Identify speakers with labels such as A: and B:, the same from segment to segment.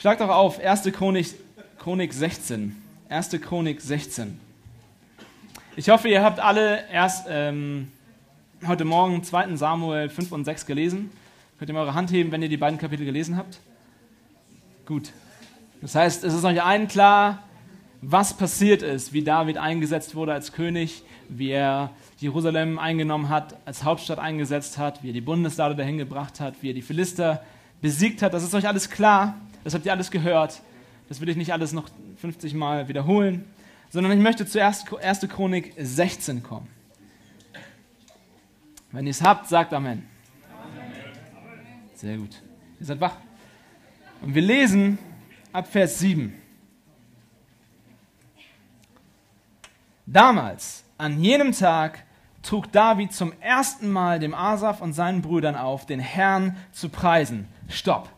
A: Schlag doch auf 1. Chronik, Chronik 16. 1. Chronik 16. Ich hoffe, ihr habt alle erst ähm, heute Morgen 2. Samuel 5 und 6 gelesen. Könnt ihr mal eure Hand heben, wenn ihr die beiden Kapitel gelesen habt? Gut. Das heißt, es ist euch allen klar, was passiert ist, wie David eingesetzt wurde als König, wie er Jerusalem eingenommen hat, als Hauptstadt eingesetzt hat, wie er die Bundeslade dahin gebracht hat, wie er die Philister besiegt hat. Das ist euch alles klar. Das habt ihr alles gehört. Das will ich nicht alles noch 50 Mal wiederholen, sondern ich möchte zuerst 1. Chronik 16 kommen. Wenn ihr es habt, sagt Amen. Sehr gut. Ihr seid wach. Und wir lesen ab Vers 7. Damals, an jenem Tag, trug David zum ersten Mal dem Asaf und seinen Brüdern auf, den Herrn zu preisen. Stopp.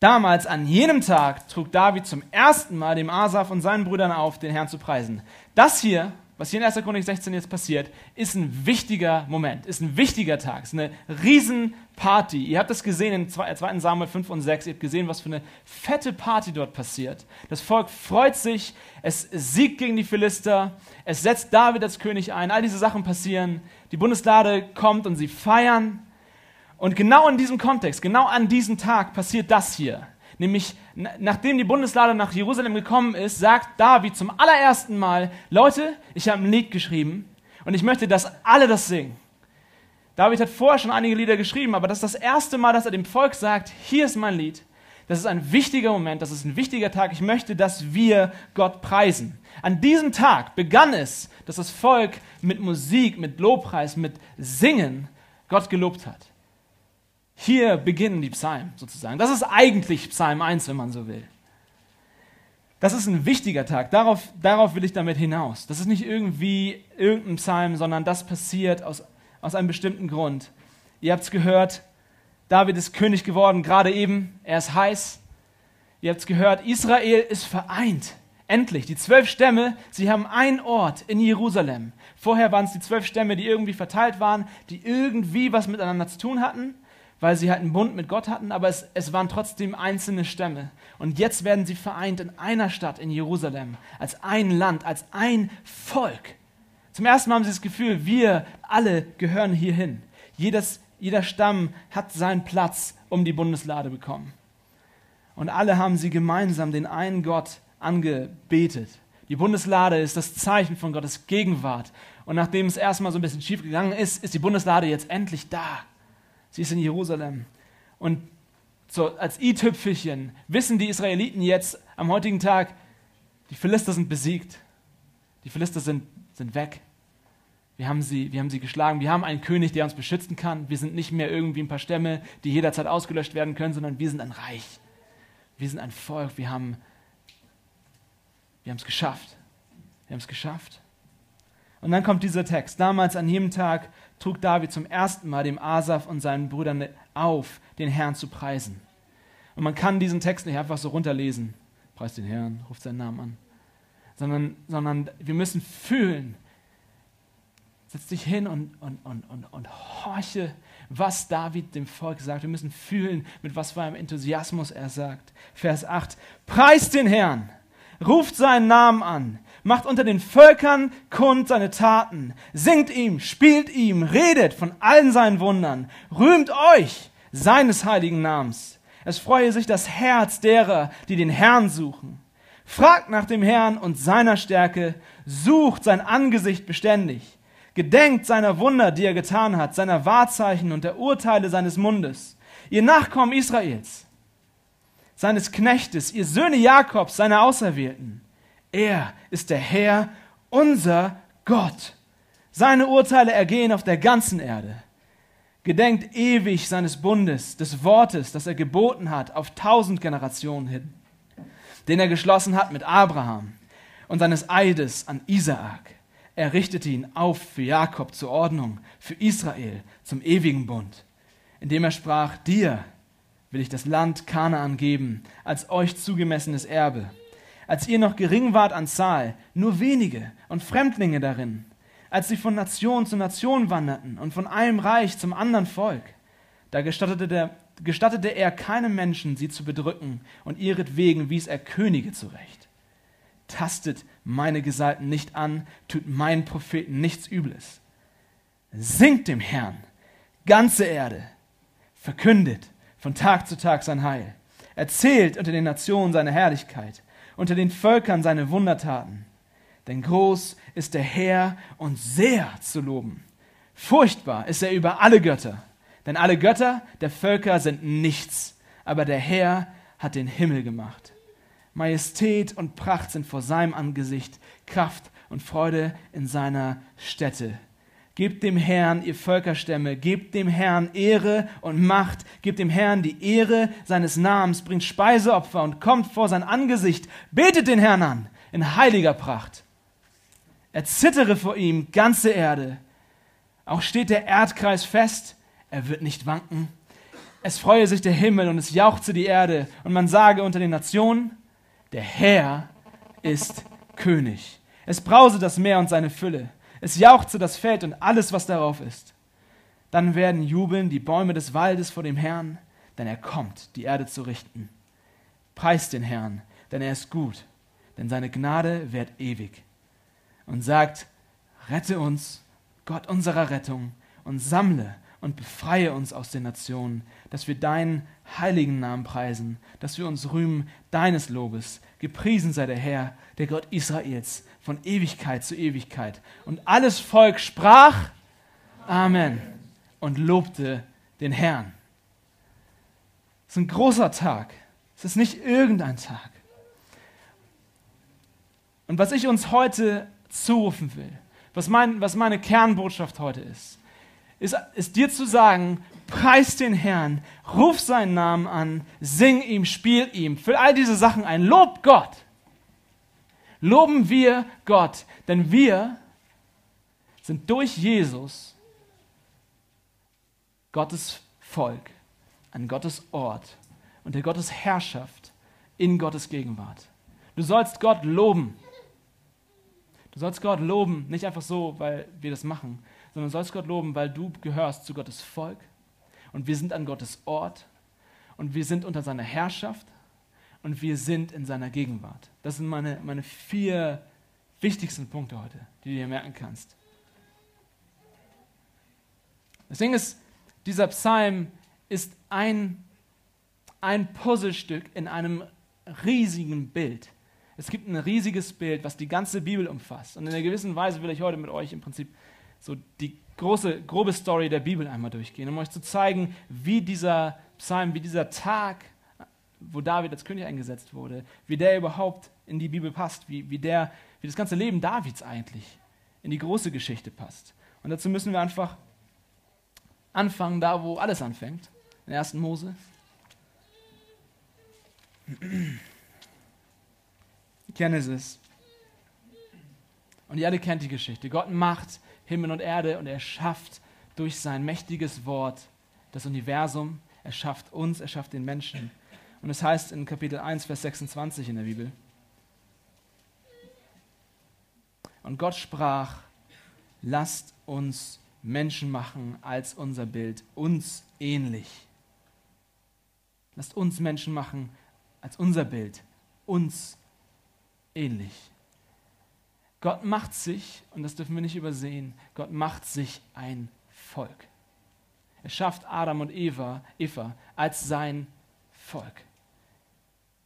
A: Damals, an jenem Tag, trug David zum ersten Mal dem Asaf und seinen Brüdern auf, den Herrn zu preisen. Das hier, was hier in 1. Chronik 16 jetzt passiert, ist ein wichtiger Moment, ist ein wichtiger Tag, ist eine Riesenparty. Ihr habt das gesehen in 2. Samuel 5 und 6, ihr habt gesehen, was für eine fette Party dort passiert. Das Volk freut sich, es siegt gegen die Philister, es setzt David als König ein, all diese Sachen passieren, die Bundeslade kommt und sie feiern. Und genau in diesem Kontext, genau an diesem Tag passiert das hier. Nämlich, nachdem die Bundeslade nach Jerusalem gekommen ist, sagt David zum allerersten Mal, Leute, ich habe ein Lied geschrieben und ich möchte, dass alle das singen. David hat vorher schon einige Lieder geschrieben, aber das ist das erste Mal, dass er dem Volk sagt, hier ist mein Lied. Das ist ein wichtiger Moment, das ist ein wichtiger Tag. Ich möchte, dass wir Gott preisen. An diesem Tag begann es, dass das Volk mit Musik, mit Lobpreis, mit Singen Gott gelobt hat. Hier beginnen die Psalmen sozusagen. Das ist eigentlich Psalm 1, wenn man so will. Das ist ein wichtiger Tag. Darauf, darauf will ich damit hinaus. Das ist nicht irgendwie irgendein Psalm, sondern das passiert aus, aus einem bestimmten Grund. Ihr habt es gehört, David ist König geworden, gerade eben. Er ist heiß. Ihr habt es gehört, Israel ist vereint. Endlich, die zwölf Stämme, sie haben einen Ort in Jerusalem. Vorher waren es die zwölf Stämme, die irgendwie verteilt waren, die irgendwie was miteinander zu tun hatten weil sie halt einen Bund mit Gott hatten, aber es, es waren trotzdem einzelne Stämme. Und jetzt werden sie vereint in einer Stadt in Jerusalem, als ein Land, als ein Volk. Zum ersten Mal haben sie das Gefühl, wir alle gehören hierhin. Jedes, jeder Stamm hat seinen Platz um die Bundeslade bekommen. Und alle haben sie gemeinsam den einen Gott angebetet. Die Bundeslade ist das Zeichen von Gottes Gegenwart. Und nachdem es erstmal so ein bisschen schief gegangen ist, ist die Bundeslade jetzt endlich da. Sie ist in Jerusalem. Und so als i-Tüpfelchen wissen die Israeliten jetzt am heutigen Tag, die Philister sind besiegt. Die Philister sind, sind weg. Wir haben, sie, wir haben sie geschlagen. Wir haben einen König, der uns beschützen kann. Wir sind nicht mehr irgendwie ein paar Stämme, die jederzeit ausgelöscht werden können, sondern wir sind ein Reich. Wir sind ein Volk. Wir haben wir es geschafft. Wir haben es geschafft. Und dann kommt dieser Text. Damals an jedem Tag trug David zum ersten Mal dem Asaf und seinen Brüdern auf, den Herrn zu preisen. Und man kann diesen Text nicht einfach so runterlesen. Preis den Herrn, ruft seinen Namen an. Sondern, sondern wir müssen fühlen. Setz dich hin und, und, und, und, und horche, was David dem Volk sagt. Wir müssen fühlen, mit was für einem Enthusiasmus er sagt. Vers 8. Preist den Herrn, ruft seinen Namen an, macht unter den Völkern kund seine Taten, singt ihm, spielt ihm, redet von allen seinen Wundern, rühmt euch seines heiligen Namens. Es freue sich das Herz derer, die den Herrn suchen. Fragt nach dem Herrn und seiner Stärke, sucht sein Angesicht beständig, gedenkt seiner Wunder, die er getan hat, seiner Wahrzeichen und der Urteile seines Mundes. Ihr Nachkommen Israels, seines Knechtes, ihr Söhne Jakobs, seine Auserwählten. Er ist der Herr, unser Gott. Seine Urteile ergehen auf der ganzen Erde. Gedenkt ewig seines Bundes, des Wortes, das er geboten hat, auf tausend Generationen hin, den er geschlossen hat mit Abraham und seines Eides an Isaak. Er richtete ihn auf für Jakob zur Ordnung, für Israel zum ewigen Bund, indem er sprach, dir will ich das Land Kanaan geben, als euch zugemessenes Erbe als ihr noch gering wart an Zahl, nur wenige und Fremdlinge darin, als sie von Nation zu Nation wanderten und von einem Reich zum anderen Volk. Da gestattete der, gestattete er keinem Menschen, sie zu bedrücken, und ihretwegen wies er Könige zurecht. Tastet meine Gesalten nicht an, tut meinen Propheten nichts Übles. Singt dem Herrn, ganze Erde, verkündet von Tag zu Tag sein Heil, erzählt unter den Nationen seine Herrlichkeit, unter den Völkern seine Wundertaten. Denn groß ist der Herr und sehr zu loben. Furchtbar ist er über alle Götter. Denn alle Götter der Völker sind nichts, aber der Herr hat den Himmel gemacht. Majestät und Pracht sind vor seinem Angesicht, Kraft und Freude in seiner Stätte. Gebt dem Herrn, ihr Völkerstämme, gebt dem Herrn Ehre und Macht, gebt dem Herrn die Ehre seines Namens, bringt Speiseopfer und kommt vor sein Angesicht, betet den Herrn an in heiliger Pracht. Erzittere vor ihm ganze Erde. Auch steht der Erdkreis fest, er wird nicht wanken. Es freue sich der Himmel und es jauchze die Erde und man sage unter den Nationen, der Herr ist König. Es brause das Meer und seine Fülle. Es jauchze das Feld und alles, was darauf ist. Dann werden jubeln die Bäume des Waldes vor dem Herrn, denn er kommt, die Erde zu richten. Preist den Herrn, denn er ist gut, denn seine Gnade währt ewig. Und sagt, rette uns, Gott unserer Rettung, und sammle und befreie uns aus den Nationen, dass wir deinen heiligen Namen preisen, dass wir uns rühmen deines Lobes. Gepriesen sei der Herr, der Gott Israels, von Ewigkeit zu Ewigkeit. Und alles Volk sprach Amen und lobte den Herrn. Es ist ein großer Tag. Es ist nicht irgendein Tag. Und was ich uns heute zurufen will, was, mein, was meine Kernbotschaft heute ist, ist, ist dir zu sagen, preis den Herrn, ruf seinen Namen an, sing ihm, spiel ihm, für all diese Sachen ein, lob Gott. Loben wir Gott, denn wir sind durch Jesus Gottes Volk, an Gottes Ort und der Gottes Herrschaft in Gottes Gegenwart. Du sollst Gott loben. Du sollst Gott loben, nicht einfach so, weil wir das machen, sondern du sollst Gott loben, weil du gehörst zu Gottes Volk und wir sind an Gottes Ort und wir sind unter seiner Herrschaft und wir sind in seiner Gegenwart. Das sind meine, meine vier wichtigsten Punkte heute, die du dir merken kannst. Das Ding ist, dieser Psalm ist ein, ein Puzzlestück in einem riesigen Bild. Es gibt ein riesiges Bild, was die ganze Bibel umfasst. Und in einer gewissen Weise will ich heute mit euch im Prinzip so die große, grobe Story der Bibel einmal durchgehen, um euch zu zeigen, wie dieser Psalm, wie dieser Tag, wo David als König eingesetzt wurde, wie der überhaupt in die Bibel passt, wie, wie, der, wie das ganze Leben Davids eigentlich in die große Geschichte passt. Und dazu müssen wir einfach anfangen, da wo alles anfängt, in 1. Mose. Genesis. Und ihr alle kennt die Geschichte. Gott macht Himmel und Erde und er schafft durch sein mächtiges Wort das Universum, er schafft uns, er schafft den Menschen. Und es heißt in Kapitel 1, Vers 26 in der Bibel, und Gott sprach, lasst uns Menschen machen als unser Bild, uns ähnlich. Lasst uns Menschen machen als unser Bild, uns ähnlich. Gott macht sich, und das dürfen wir nicht übersehen, Gott macht sich ein Volk. Er schafft Adam und Eva, Eva als sein Volk.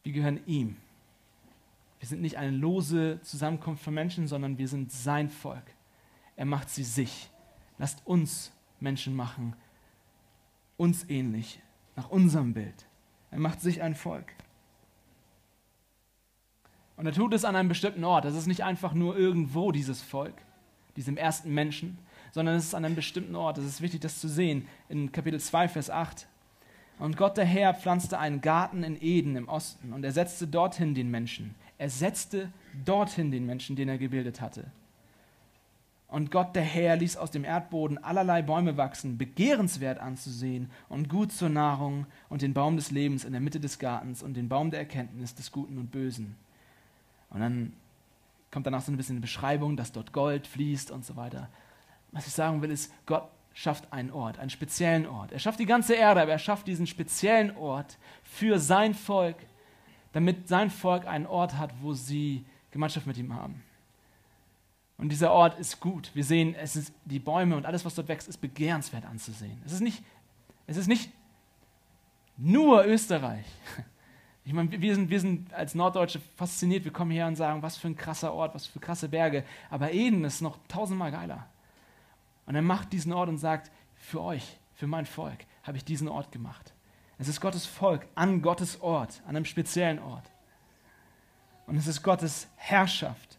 A: Wir gehören ihm. Wir sind nicht eine lose Zusammenkunft von Menschen, sondern wir sind sein Volk. Er macht sie sich. Lasst uns Menschen machen, uns ähnlich, nach unserem Bild. Er macht sich ein Volk. Und er tut es an einem bestimmten Ort. Das ist nicht einfach nur irgendwo dieses Volk, diesem ersten Menschen, sondern es ist an einem bestimmten Ort. Es ist wichtig, das zu sehen. In Kapitel 2, Vers 8. Und Gott der Herr pflanzte einen Garten in Eden im Osten und er setzte dorthin den Menschen. Er setzte dorthin den Menschen, den er gebildet hatte. Und Gott der Herr ließ aus dem Erdboden allerlei Bäume wachsen, begehrenswert anzusehen und gut zur Nahrung und den Baum des Lebens in der Mitte des Gartens und den Baum der Erkenntnis des Guten und Bösen. Und dann kommt danach so ein bisschen eine Beschreibung, dass dort Gold fließt und so weiter. Was ich sagen will, ist, Gott schafft einen Ort, einen speziellen Ort. Er schafft die ganze Erde, aber er schafft diesen speziellen Ort für sein Volk, damit sein Volk einen Ort hat, wo sie Gemeinschaft mit ihm haben. Und dieser Ort ist gut. Wir sehen, es ist die Bäume und alles, was dort wächst, ist begehrenswert anzusehen. Es ist nicht, es ist nicht nur Österreich. Ich meine, wir sind, wir sind als Norddeutsche fasziniert. Wir kommen her und sagen, was für ein krasser Ort, was für krasse Berge. Aber Eden ist noch tausendmal geiler. Und er macht diesen Ort und sagt, für euch, für mein Volk habe ich diesen Ort gemacht. Es ist Gottes Volk an Gottes Ort, an einem speziellen Ort. Und es ist Gottes Herrschaft.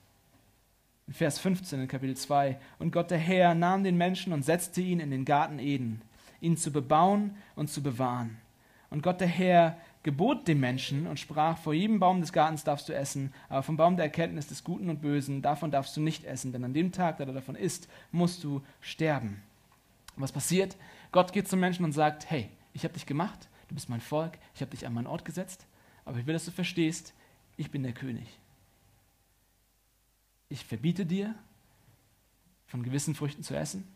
A: In Vers 15 in Kapitel 2. Und Gott der Herr nahm den Menschen und setzte ihn in den Garten Eden, ihn zu bebauen und zu bewahren. Und Gott der Herr gebot dem Menschen und sprach, vor jedem Baum des Gartens darfst du essen, aber vom Baum der Erkenntnis des Guten und Bösen, davon darfst du nicht essen, denn an dem Tag, da du davon isst, musst du sterben. Und was passiert? Gott geht zum Menschen und sagt, hey, ich habe dich gemacht, du bist mein Volk, ich habe dich an meinen Ort gesetzt, aber ich will, dass du verstehst, ich bin der König. Ich verbiete dir, von gewissen Früchten zu essen.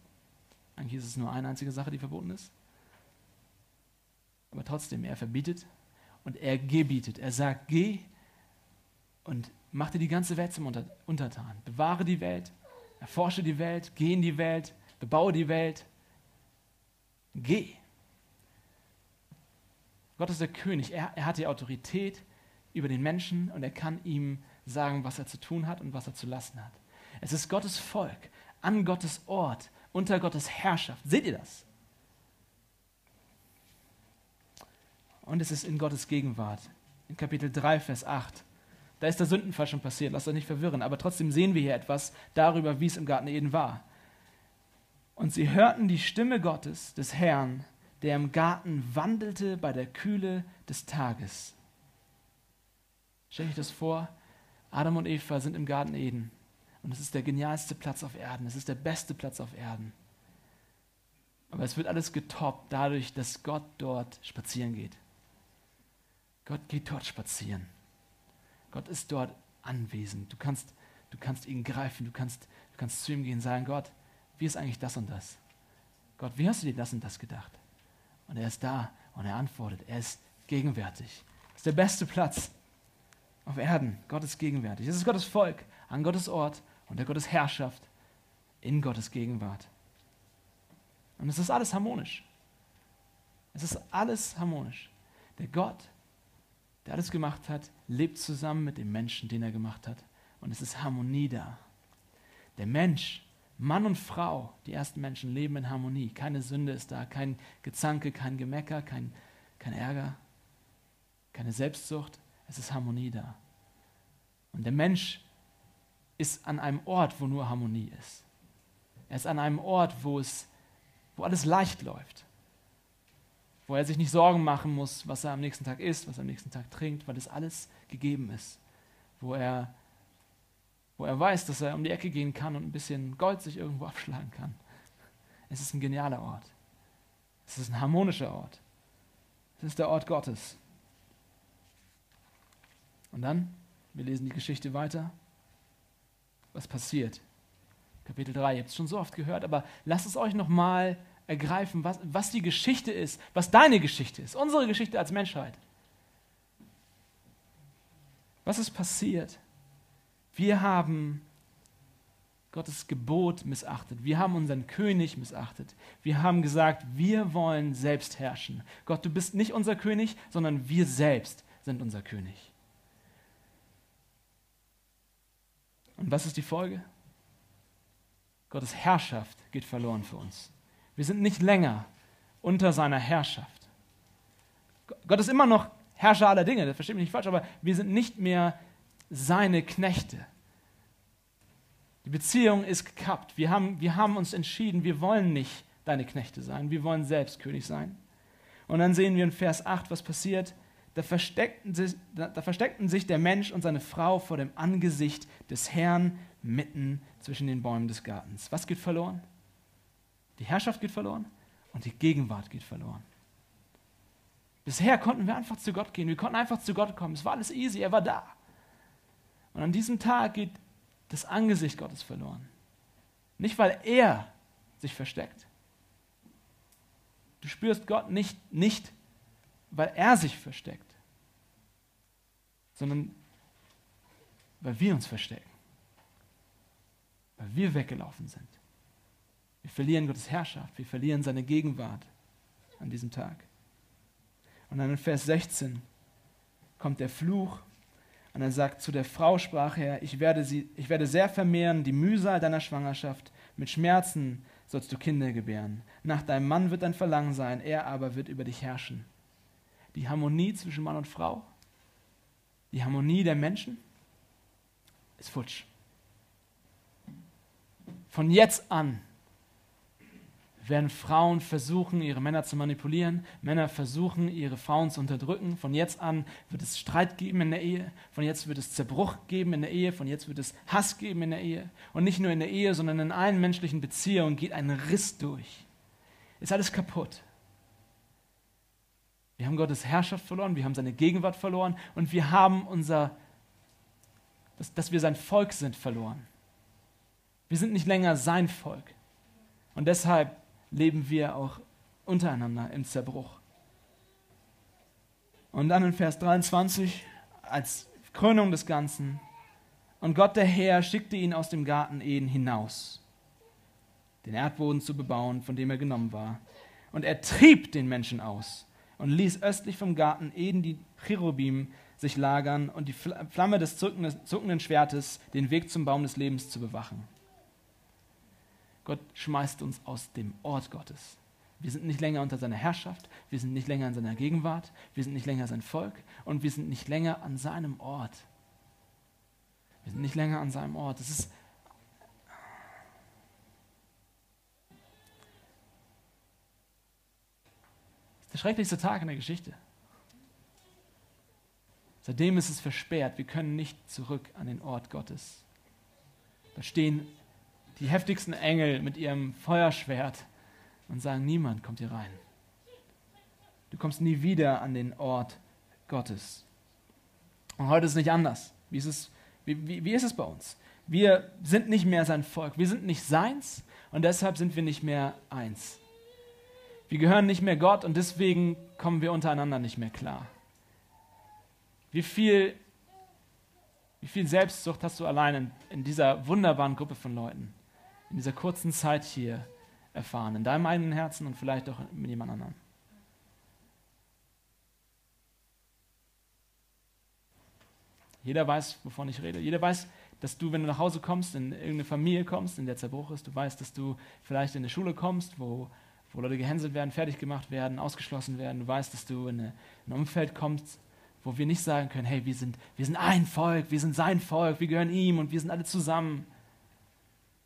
A: Eigentlich ist es nur eine einzige Sache, die verboten ist. Aber trotzdem, er verbietet und er gebietet. Er sagt, geh und mach dir die ganze Welt zum Untertan. Bewahre die Welt, erforsche die Welt, geh in die Welt, bebaue die Welt. Geh. Gott ist der König. Er, er hat die Autorität über den Menschen und er kann ihm sagen, was er zu tun hat und was er zu lassen hat. Es ist Gottes Volk, an Gottes Ort, unter Gottes Herrschaft. Seht ihr das? Und es ist in Gottes Gegenwart. In Kapitel 3, Vers 8. Da ist der Sündenfall schon passiert, lasst euch nicht verwirren. Aber trotzdem sehen wir hier etwas darüber, wie es im Garten Eden war. Und sie hörten die Stimme Gottes, des Herrn, der im Garten wandelte bei der Kühle des Tages. Stell euch das vor, Adam und Eva sind im Garten Eden. Und es ist der genialste Platz auf Erden. Es ist der beste Platz auf Erden. Aber es wird alles getoppt dadurch, dass Gott dort spazieren geht. Gott geht dort spazieren. Gott ist dort anwesend. Du kannst, du kannst ihn greifen, du kannst, du kannst zu ihm gehen und sagen, Gott, wie ist eigentlich das und das? Gott, wie hast du dir das und das gedacht? Und er ist da und er antwortet. Er ist gegenwärtig. Das ist der beste Platz auf Erden. Gott ist gegenwärtig. Es ist Gottes Volk an Gottes Ort und der Gottes Herrschaft in Gottes Gegenwart. Und es ist alles harmonisch. Es ist alles harmonisch. Der Gott, der alles gemacht hat, lebt zusammen mit dem Menschen, den er gemacht hat. Und es ist Harmonie da. Der Mensch, Mann und Frau, die ersten Menschen leben in Harmonie. Keine Sünde ist da, kein Gezanke, kein Gemecker, kein, kein Ärger, keine Selbstsucht. Es ist Harmonie da. Und der Mensch ist an einem Ort, wo nur Harmonie ist. Er ist an einem Ort, wo, es, wo alles leicht läuft. Wo er sich nicht Sorgen machen muss, was er am nächsten Tag isst, was er am nächsten Tag trinkt, weil das alles gegeben ist. Wo er, wo er weiß, dass er um die Ecke gehen kann und ein bisschen Gold sich irgendwo abschlagen kann. Es ist ein genialer Ort. Es ist ein harmonischer Ort. Es ist der Ort Gottes. Und dann, wir lesen die Geschichte weiter. Was passiert? Kapitel 3, ihr habt es schon so oft gehört, aber lasst es euch nochmal ergreifen, was, was die Geschichte ist, was deine Geschichte ist, unsere Geschichte als Menschheit. Was ist passiert? Wir haben Gottes Gebot missachtet. Wir haben unseren König missachtet. Wir haben gesagt, wir wollen selbst herrschen. Gott, du bist nicht unser König, sondern wir selbst sind unser König. Und was ist die Folge? Gottes Herrschaft geht verloren für uns. Wir sind nicht länger unter seiner Herrschaft. Gott ist immer noch Herrscher aller Dinge, das versteht mich nicht falsch, aber wir sind nicht mehr seine Knechte. Die Beziehung ist gekappt. Wir haben, wir haben uns entschieden, wir wollen nicht deine Knechte sein, wir wollen selbst König sein. Und dann sehen wir in Vers 8, was passiert da versteckten, sich, da, da versteckten sich der Mensch und seine Frau vor dem Angesicht des Herrn mitten zwischen den Bäumen des Gartens. Was geht verloren? Die Herrschaft geht verloren und die Gegenwart geht verloren. Bisher konnten wir einfach zu Gott gehen, wir konnten einfach zu Gott kommen. Es war alles easy, er war da. Und an diesem Tag geht das Angesicht Gottes verloren. Nicht, weil er sich versteckt, Du spürst Gott nicht, nicht, weil er sich versteckt, sondern weil wir uns verstecken, weil wir weggelaufen sind. Wir verlieren Gottes Herrschaft, wir verlieren seine Gegenwart an diesem Tag. Und dann in Vers 16 kommt der Fluch und er sagt, zu der Frau sprach er, ich werde, sie, ich werde sehr vermehren die Mühsal deiner Schwangerschaft, mit Schmerzen sollst du Kinder gebären. Nach deinem Mann wird dein Verlangen sein, er aber wird über dich herrschen. Die Harmonie zwischen Mann und Frau, die Harmonie der Menschen ist futsch. Von jetzt an werden Frauen versuchen, ihre Männer zu manipulieren. Männer versuchen, ihre Frauen zu unterdrücken. Von jetzt an wird es Streit geben in der Ehe. Von jetzt wird es Zerbruch geben in der Ehe. Von jetzt wird es Hass geben in der Ehe. Und nicht nur in der Ehe, sondern in allen menschlichen Beziehungen geht ein Riss durch. Ist alles kaputt. Wir haben Gottes Herrschaft verloren, wir haben seine Gegenwart verloren und wir haben unser, dass, dass wir sein Volk sind, verloren. Wir sind nicht länger sein Volk. Und deshalb leben wir auch untereinander im Zerbruch. Und dann in Vers 23 als Krönung des Ganzen. Und Gott der Herr schickte ihn aus dem Garten Eden hinaus, den Erdboden zu bebauen, von dem er genommen war. Und er trieb den Menschen aus und ließ östlich vom Garten Eden die Cherubim sich lagern und die Flamme des zuckenden Schwertes den Weg zum Baum des Lebens zu bewachen. Gott schmeißt uns aus dem Ort Gottes. Wir sind nicht länger unter seiner Herrschaft, wir sind nicht länger in seiner Gegenwart, wir sind nicht länger sein Volk und wir sind nicht länger an seinem Ort. Wir sind nicht länger an seinem Ort. Das ist der schrecklichste Tag in der Geschichte. Seitdem ist es versperrt. Wir können nicht zurück an den Ort Gottes. Da stehen die heftigsten Engel mit ihrem Feuerschwert und sagen, niemand kommt hier rein. Du kommst nie wieder an den Ort Gottes. Und heute ist es nicht anders. Wie ist es, wie, wie, wie ist es bei uns? Wir sind nicht mehr sein Volk. Wir sind nicht seins und deshalb sind wir nicht mehr eins. Wir gehören nicht mehr Gott und deswegen kommen wir untereinander nicht mehr klar. Wie viel, wie viel Selbstsucht hast du allein in, in dieser wunderbaren Gruppe von Leuten? In dieser kurzen Zeit hier erfahren, in deinem eigenen Herzen und vielleicht auch mit jemand anderem. Jeder weiß, wovon ich rede. Jeder weiß, dass du, wenn du nach Hause kommst, in irgendeine Familie kommst, in der Zerbruch ist, du weißt, dass du vielleicht in eine Schule kommst, wo, wo Leute gehänselt werden, fertig gemacht werden, ausgeschlossen werden. Du weißt, dass du in, eine, in ein Umfeld kommst, wo wir nicht sagen können, hey, wir sind, wir sind ein Volk, wir sind sein Volk, wir gehören ihm und wir sind alle zusammen.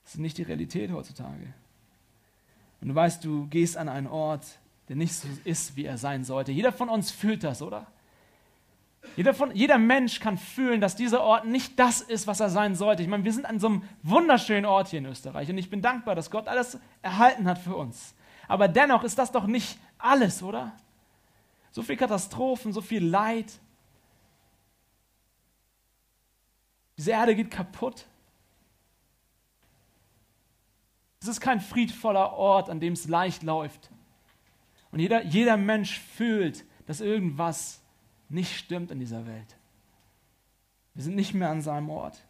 A: Das ist nicht die Realität heutzutage. Und du weißt, du gehst an einen Ort, der nicht so ist, wie er sein sollte. Jeder von uns fühlt das, oder? Jeder, von, jeder Mensch kann fühlen, dass dieser Ort nicht das ist, was er sein sollte. Ich meine, wir sind an so einem wunderschönen Ort hier in Österreich und ich bin dankbar, dass Gott alles erhalten hat für uns. Aber dennoch ist das doch nicht alles, oder? So viel Katastrophen, so viel Leid. Diese Erde geht kaputt. Es ist kein friedvoller Ort, an dem es leicht läuft. Und jeder, jeder Mensch fühlt, dass irgendwas nicht stimmt in dieser Welt. Wir sind nicht mehr an seinem Ort.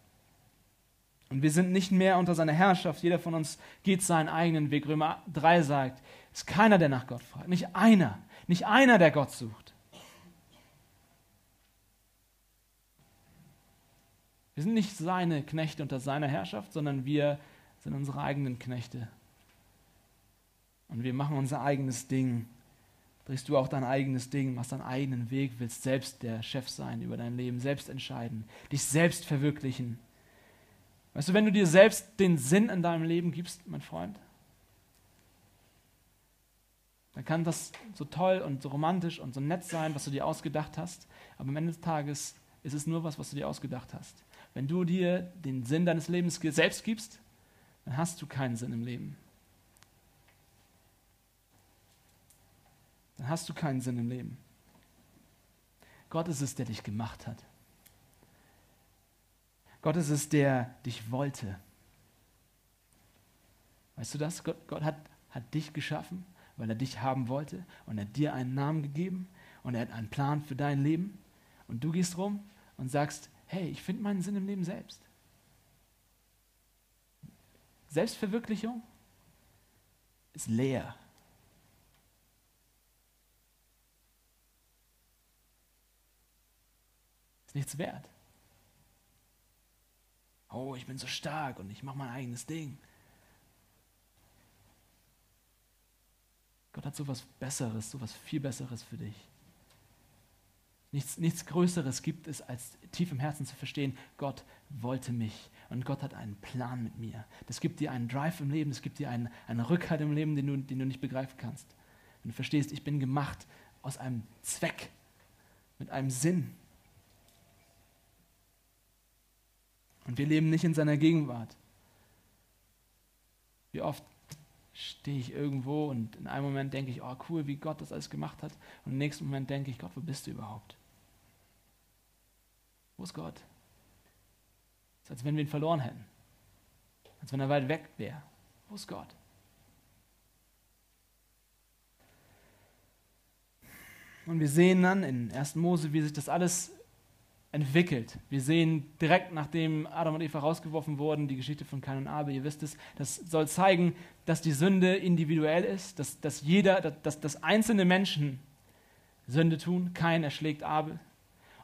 A: Und wir sind nicht mehr unter seiner Herrschaft. Jeder von uns geht seinen eigenen Weg. Römer 3 sagt, es ist keiner, der nach Gott fragt. Nicht einer. Nicht einer, der Gott sucht. Wir sind nicht seine Knechte unter seiner Herrschaft, sondern wir sind unsere eigenen Knechte. Und wir machen unser eigenes Ding. Drehst du auch dein eigenes Ding, machst deinen eigenen Weg, willst selbst der Chef sein über dein Leben, selbst entscheiden, dich selbst verwirklichen. Weißt du, wenn du dir selbst den Sinn in deinem Leben gibst, mein Freund, dann kann das so toll und so romantisch und so nett sein, was du dir ausgedacht hast, aber am Ende des Tages ist es nur was, was du dir ausgedacht hast. Wenn du dir den Sinn deines Lebens selbst gibst, dann hast du keinen Sinn im Leben. Dann hast du keinen Sinn im Leben. Gott ist es, der dich gemacht hat. Gott ist es, der dich wollte. Weißt du das? Gott, Gott hat, hat dich geschaffen, weil er dich haben wollte und er hat dir einen Namen gegeben und er hat einen Plan für dein Leben. Und du gehst rum und sagst, hey, ich finde meinen Sinn im Leben selbst. Selbstverwirklichung ist leer. Ist nichts wert. Oh, ich bin so stark und ich mache mein eigenes Ding. Gott hat so was Besseres, so was viel Besseres für dich. Nichts, nichts Größeres gibt es, als tief im Herzen zu verstehen, Gott wollte mich und Gott hat einen Plan mit mir. Das gibt dir einen Drive im Leben, das gibt dir einen, einen Rückhalt im Leben, den du, den du nicht begreifen kannst. Wenn du verstehst, ich bin gemacht aus einem Zweck, mit einem Sinn. Und wir leben nicht in seiner Gegenwart. Wie oft stehe ich irgendwo und in einem Moment denke ich, oh cool, wie Gott das alles gemacht hat. Und im nächsten Moment denke ich, Gott, wo bist du überhaupt? Wo ist Gott? Ist, als wenn wir ihn verloren hätten. Als wenn er weit weg wäre. Wo ist Gott? Und wir sehen dann in 1. Mose, wie sich das alles entwickelt. Wir sehen direkt nachdem Adam und Eva rausgeworfen wurden, die Geschichte von Kain und Abel, ihr wisst es, das soll zeigen, dass die Sünde individuell ist, dass, dass jeder, dass, dass einzelne Menschen Sünde tun. Kain erschlägt Abel.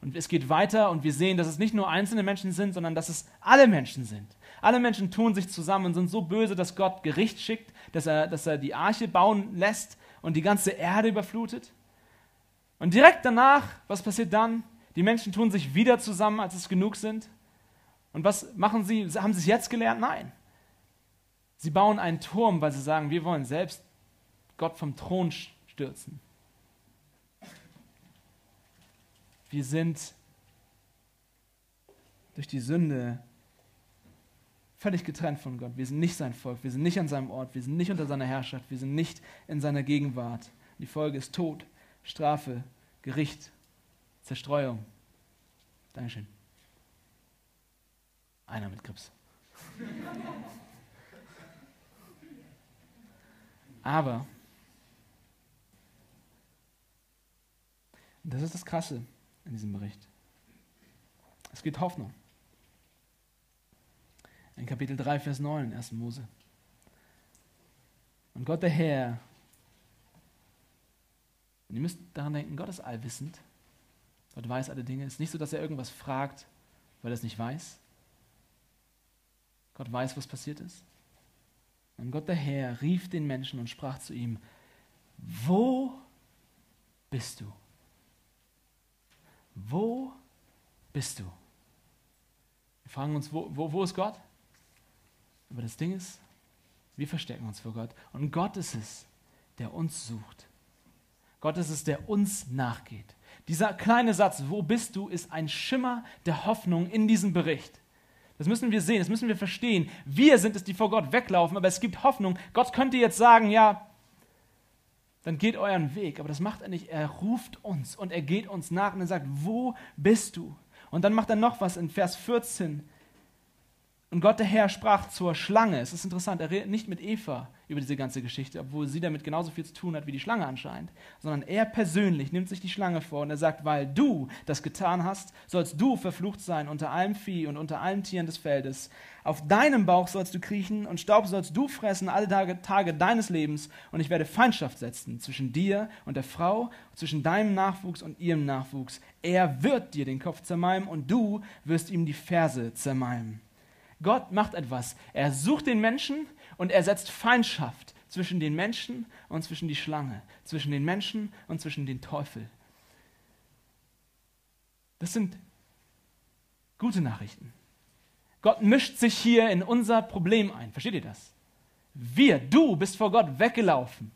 A: Und es geht weiter und wir sehen, dass es nicht nur einzelne Menschen sind, sondern dass es alle Menschen sind. Alle Menschen tun sich zusammen und sind so böse, dass Gott Gericht schickt, dass er, dass er die Arche bauen lässt und die ganze Erde überflutet. Und direkt danach, was passiert dann? Die Menschen tun sich wieder zusammen, als es genug sind. Und was machen sie? Haben sie es jetzt gelernt? Nein. Sie bauen einen Turm, weil sie sagen, wir wollen selbst Gott vom Thron stürzen. Wir sind durch die Sünde völlig getrennt von Gott. Wir sind nicht sein Volk, wir sind nicht an seinem Ort, wir sind nicht unter seiner Herrschaft, wir sind nicht in seiner Gegenwart. Die Folge ist Tod, Strafe, Gericht Zerstreuung. Dankeschön. Einer mit Grips. Aber, das ist das Krasse in diesem Bericht. Es gibt Hoffnung. In Kapitel 3, Vers 9, 1. Mose. Und Gott der Herr, und ihr müsst daran denken, Gott ist allwissend. Gott weiß alle Dinge. Es ist nicht so, dass er irgendwas fragt, weil er es nicht weiß. Gott weiß, was passiert ist. Und Gott der Herr rief den Menschen und sprach zu ihm, wo bist du? Wo bist du? Wir fragen uns, wo, wo, wo ist Gott? Aber das Ding ist, wir verstecken uns vor Gott. Und Gott ist es, der uns sucht. Gott ist es, der uns nachgeht. Dieser kleine Satz, wo bist du, ist ein Schimmer der Hoffnung in diesem Bericht. Das müssen wir sehen, das müssen wir verstehen. Wir sind es, die vor Gott weglaufen, aber es gibt Hoffnung. Gott könnte jetzt sagen, ja, dann geht euren Weg. Aber das macht er nicht. Er ruft uns und er geht uns nach und er sagt, wo bist du? Und dann macht er noch was in Vers 14. Und Gott der Herr sprach zur Schlange. Es ist interessant, er redet nicht mit Eva über diese ganze Geschichte, obwohl sie damit genauso viel zu tun hat wie die Schlange anscheinend, sondern er persönlich nimmt sich die Schlange vor und er sagt, weil du das getan hast, sollst du verflucht sein unter allem Vieh und unter allen Tieren des Feldes. Auf deinem Bauch sollst du kriechen und Staub sollst du fressen alle Tage, Tage deines Lebens und ich werde Feindschaft setzen zwischen dir und der Frau, zwischen deinem Nachwuchs und ihrem Nachwuchs. Er wird dir den Kopf zermalmen und du wirst ihm die Ferse zermalmen. Gott macht etwas. Er sucht den Menschen und er setzt Feindschaft zwischen den Menschen und zwischen die Schlange, zwischen den Menschen und zwischen den Teufel. Das sind gute Nachrichten. Gott mischt sich hier in unser Problem ein. Versteht ihr das? Wir, du bist vor Gott weggelaufen.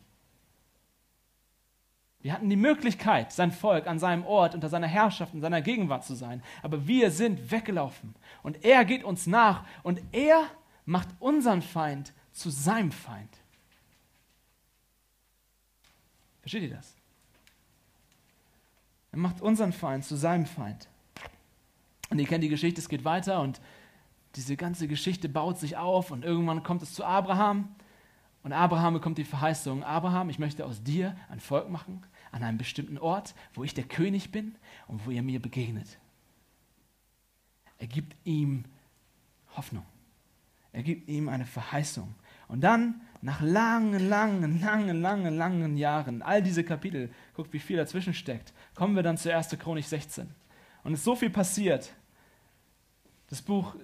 A: Wir hatten die Möglichkeit, sein Volk an seinem Ort, unter seiner Herrschaft, in seiner Gegenwart zu sein. Aber wir sind weggelaufen. Und er geht uns nach und er macht unseren Feind zu seinem Feind. Versteht ihr das? Er macht unseren Feind zu seinem Feind. Und ihr kennt die Geschichte, es geht weiter und diese ganze Geschichte baut sich auf und irgendwann kommt es zu Abraham Und Abraham bekommt die Verheißung, Abraham, ich möchte aus dir ein Volk machen, an einem bestimmten Ort, wo ich der König bin und wo ihr mir begegnet. Er gibt ihm Hoffnung. Er gibt ihm eine Verheißung. Und dann, nach langen, langen, langen, langen, langen Jahren, all diese Kapitel, guckt, wie viel dazwischen steckt, kommen wir dann zur 1. Chronik 16. Und es ist so viel passiert. Das Buch,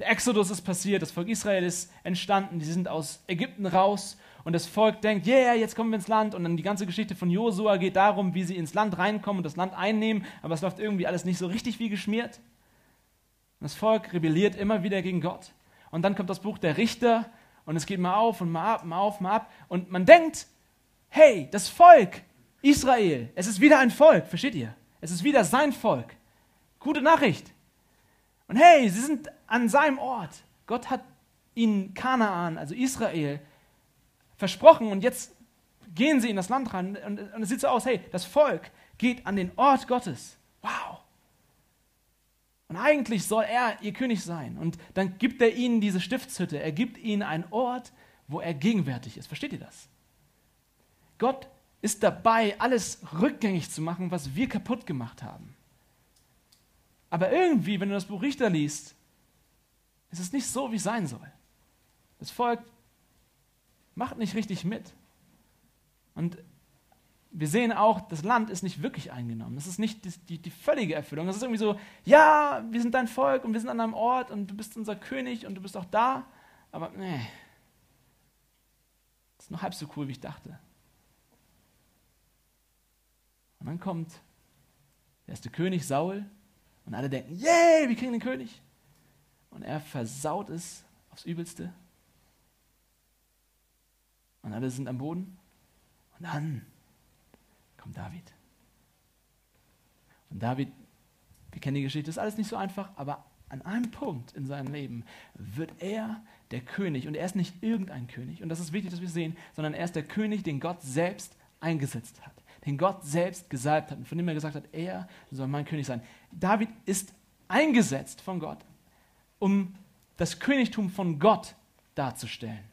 A: der Exodus ist passiert, das Volk Israel ist entstanden, die sind aus Ägypten raus und das Volk denkt, yeah, jetzt kommen wir ins Land und dann die ganze Geschichte von Josua geht darum, wie sie ins Land reinkommen und das Land einnehmen, aber es läuft irgendwie alles nicht so richtig wie geschmiert. Das Volk rebelliert immer wieder gegen Gott. Und dann kommt das Buch der Richter und es geht mal auf und mal ab, mal auf, mal ab. Und man denkt, hey, das Volk Israel, es ist wieder ein Volk, versteht ihr? Es ist wieder sein Volk. Gute Nachricht. Und hey, sie sind an seinem Ort. Gott hat ihnen Kanaan, also Israel, versprochen und jetzt gehen sie in das Land rein und, und es sieht so aus, hey, das Volk geht an den Ort Gottes. Wow. Und eigentlich soll er ihr König sein. Und dann gibt er ihnen diese Stiftshütte. Er gibt ihnen einen Ort, wo er gegenwärtig ist. Versteht ihr das? Gott ist dabei, alles rückgängig zu machen, was wir kaputt gemacht haben. Aber irgendwie, wenn du das Buch Richter liest, ist es nicht so, wie es sein soll. Das Volk macht nicht richtig mit. Und wir sehen auch, das Land ist nicht wirklich eingenommen. Das ist nicht die, die, die, völlige Erfüllung. Das ist irgendwie so, ja, wir sind dein Volk und wir sind an einem Ort und du bist unser König und du bist auch da. Aber nee, das ist nur halb so cool, wie ich dachte. Und dann kommt der erste König Saul und alle denken, yay, wir kriegen den König. Und er versaut es aufs Übelste. Und alle sind am Boden. Und dann kommt David. Und David, wir kennen die Geschichte, ist alles nicht so einfach, aber an einem Punkt in seinem Leben wird er der König. Und er ist nicht irgendein König. Und das ist wichtig, dass wir sehen, sondern er ist der König, den Gott selbst eingesetzt hat. Den Gott selbst gesalbt hat und von dem er gesagt hat, er soll mein König sein. David ist eingesetzt von Gott, um das Königtum von Gott darzustellen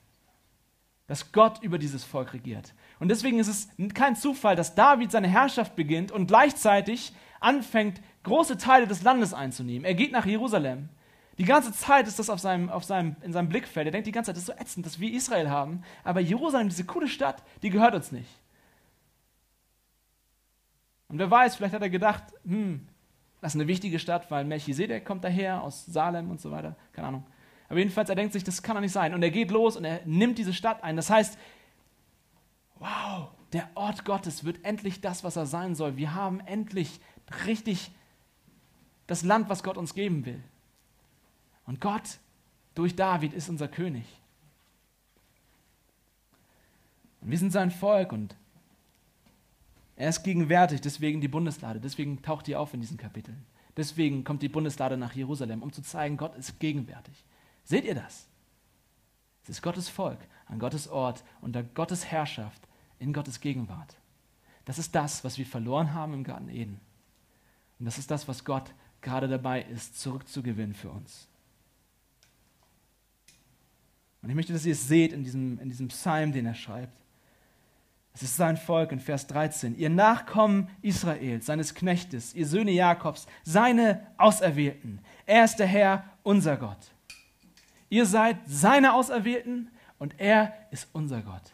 A: dass Gott über dieses Volk regiert. Und deswegen ist es kein Zufall, dass David seine Herrschaft beginnt und gleichzeitig anfängt, große Teile des Landes einzunehmen. Er geht nach Jerusalem. Die ganze Zeit ist das auf seinem, auf seinem, in seinem Blickfeld. Er denkt die ganze Zeit, das ist so ätzend, dass wir Israel haben. Aber Jerusalem, diese coole Stadt, die gehört uns nicht. Und wer weiß, vielleicht hat er gedacht, hm, das ist eine wichtige Stadt, weil Melchisedek kommt daher aus Salem und so weiter. Keine Ahnung. Aber jedenfalls, er denkt sich, das kann doch nicht sein. Und er geht los und er nimmt diese Stadt ein. Das heißt, wow, der Ort Gottes wird endlich das, was er sein soll. Wir haben endlich richtig das Land, was Gott uns geben will. Und Gott durch David ist unser König. Und wir sind sein Volk und er ist gegenwärtig, deswegen die Bundeslade, deswegen taucht die auf in diesen Kapiteln. Deswegen kommt die Bundeslade nach Jerusalem, um zu zeigen, Gott ist gegenwärtig. Seht ihr das? Es ist Gottes Volk an Gottes Ort unter Gottes Herrschaft in Gottes Gegenwart. Das ist das, was wir verloren haben im Garten Eden. Und das ist das, was Gott gerade dabei ist, zurückzugewinnen für uns. Und ich möchte, dass ihr es seht in diesem, in diesem Psalm, den er schreibt. Es ist sein Volk in Vers 13. Ihr Nachkommen Israels, seines Knechtes, ihr Söhne Jakobs, seine Auserwählten. Er ist der Herr, unser Gott. Ihr seid seine Auserwählten und er ist unser Gott.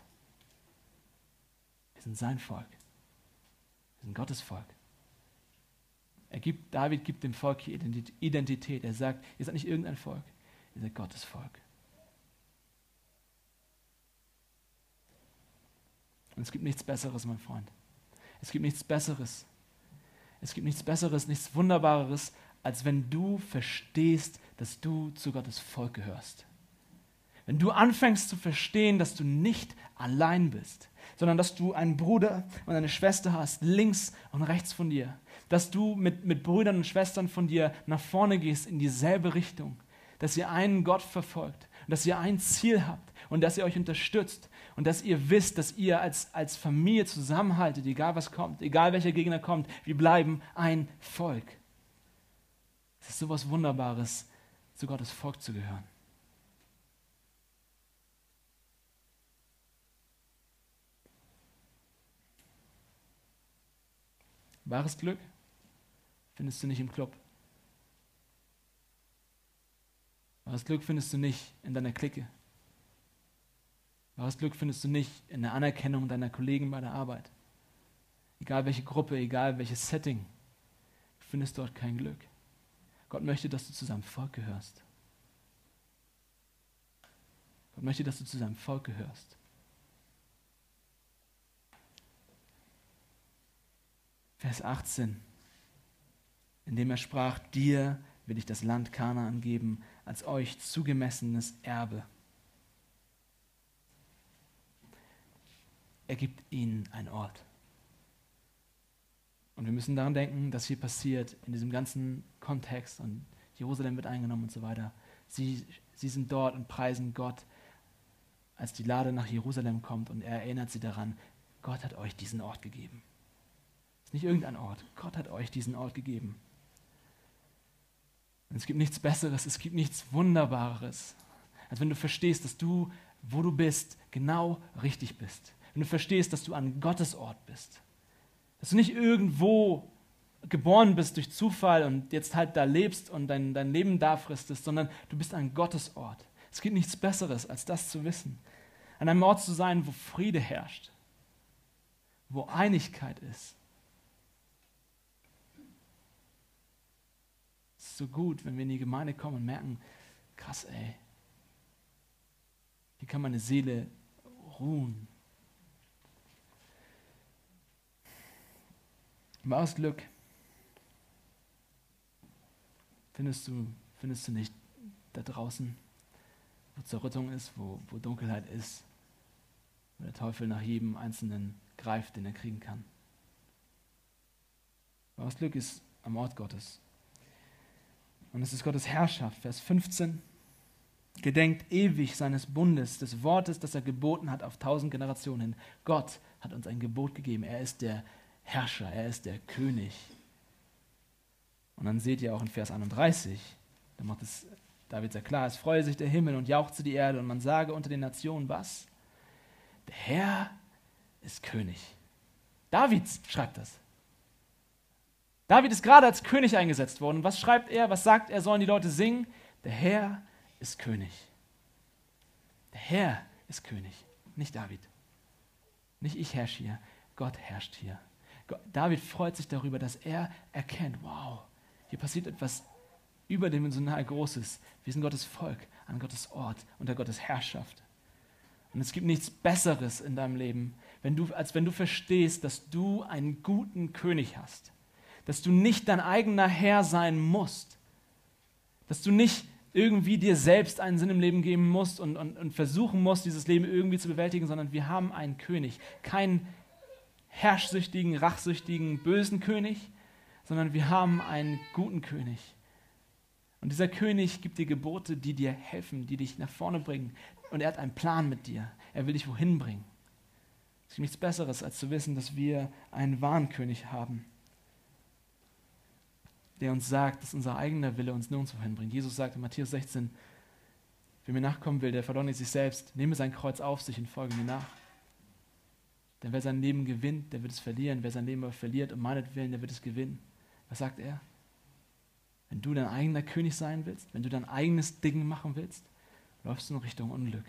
A: Wir sind sein Volk. Wir sind Gottes Volk. Er gibt, David gibt dem Volk hier Identität. Er sagt, ihr seid nicht irgendein Volk, ihr seid Gottes Volk. Und es gibt nichts Besseres, mein Freund. Es gibt nichts Besseres. Es gibt nichts Besseres, nichts Wunderbareres, als wenn du verstehst, dass du zu Gottes Volk gehörst. Wenn du anfängst zu verstehen, dass du nicht allein bist, sondern dass du einen Bruder und eine Schwester hast, links und rechts von dir, dass du mit, mit Brüdern und Schwestern von dir nach vorne gehst in dieselbe Richtung, dass ihr einen Gott verfolgt und dass ihr ein Ziel habt und dass ihr euch unterstützt und dass ihr wisst, dass ihr als, als Familie zusammenhaltet, egal was kommt, egal welcher Gegner kommt, wir bleiben ein Volk. Es ist sowas Wunderbares, zu Gottes Volk zu gehören. Wahres Glück findest du nicht im Club. Wahres Glück findest du nicht in deiner Clique. Wahres Glück findest du nicht in der Anerkennung deiner Kollegen bei der Arbeit. Egal welche Gruppe, egal welches Setting, du findest dort kein Glück. Gott möchte, dass du zu seinem Volk gehörst. Gott möchte, dass du zu seinem Volk gehörst. Vers 18, indem er sprach, dir will ich das Land Kanaan geben, als euch zugemessenes Erbe. Er gibt ihnen einen Ort. Und wir müssen daran denken, dass hier passiert in diesem ganzen Kontext und Jerusalem wird eingenommen und so weiter. Sie, sie sind dort und preisen Gott, als die Lade nach Jerusalem kommt und er erinnert sie daran, Gott hat euch diesen Ort gegeben. Ist nicht irgendein Ort, Gott hat euch diesen Ort gegeben. Und es gibt nichts Besseres, es gibt nichts Wunderbareres, als wenn du verstehst, dass du, wo du bist, genau richtig bist. Wenn du verstehst, dass du an Gottes Ort bist. Dass du nicht irgendwo geboren bist durch Zufall und jetzt halt da lebst und dein, dein Leben da fristest, sondern du bist an Gottes Ort. Es gibt nichts Besseres, als das zu wissen. An einem Ort zu sein, wo Friede herrscht, wo Einigkeit ist. Es ist so gut, wenn wir in die Gemeinde kommen und merken, krass, ey, hier kann meine Seele ruhen. Wahres Glück findest du, findest du nicht da draußen, wo Zerrüttung ist, wo, wo Dunkelheit ist, wo der Teufel nach jedem Einzelnen greift, den er kriegen kann. Wahres Glück ist am Ort Gottes. Und es ist Gottes Herrschaft. Vers 15. Gedenkt ewig seines Bundes, des Wortes, das er geboten hat auf tausend Generationen hin. Gott hat uns ein Gebot gegeben. Er ist der Herrscher, er ist der König. Und dann seht ihr auch in Vers 31, da macht es David sehr klar, es freue sich der Himmel und jauchze die Erde und man sage unter den Nationen was? Der Herr ist König. David schreibt das. David ist gerade als König eingesetzt worden. Und was schreibt er? Was sagt er? Sollen die Leute singen? Der Herr ist König. Der Herr ist König, nicht David. Nicht ich herrsche hier, Gott herrscht hier. David freut sich darüber, dass er erkennt, wow, hier passiert etwas überdimensional Großes. Wir sind Gottes Volk, an Gottes Ort, unter Gottes Herrschaft. Und es gibt nichts Besseres in deinem Leben, wenn du, als wenn du verstehst, dass du einen guten König hast. Dass du nicht dein eigener Herr sein musst. Dass du nicht irgendwie dir selbst einen Sinn im Leben geben musst und, und, und versuchen musst, dieses Leben irgendwie zu bewältigen, sondern wir haben einen König. Kein herrschsüchtigen, rachsüchtigen, bösen König, sondern wir haben einen guten König. Und dieser König gibt dir Gebote, die dir helfen, die dich nach vorne bringen. Und er hat einen Plan mit dir. Er will dich wohin bringen. Es gibt nichts Besseres, als zu wissen, dass wir einen wahren König haben, der uns sagt, dass unser eigener Wille uns nirgendwo hinbringt. Jesus sagt in Matthäus 16, wer mir nachkommen will, der verleugnet sich selbst, nehme sein Kreuz auf sich und folge mir nach. Denn wer sein Leben gewinnt, der wird es verlieren. Wer sein Leben aber verliert, um meinetwillen, der wird es gewinnen. Was sagt er? Wenn du dein eigener König sein willst, wenn du dein eigenes Ding machen willst, läufst du in Richtung Unglück.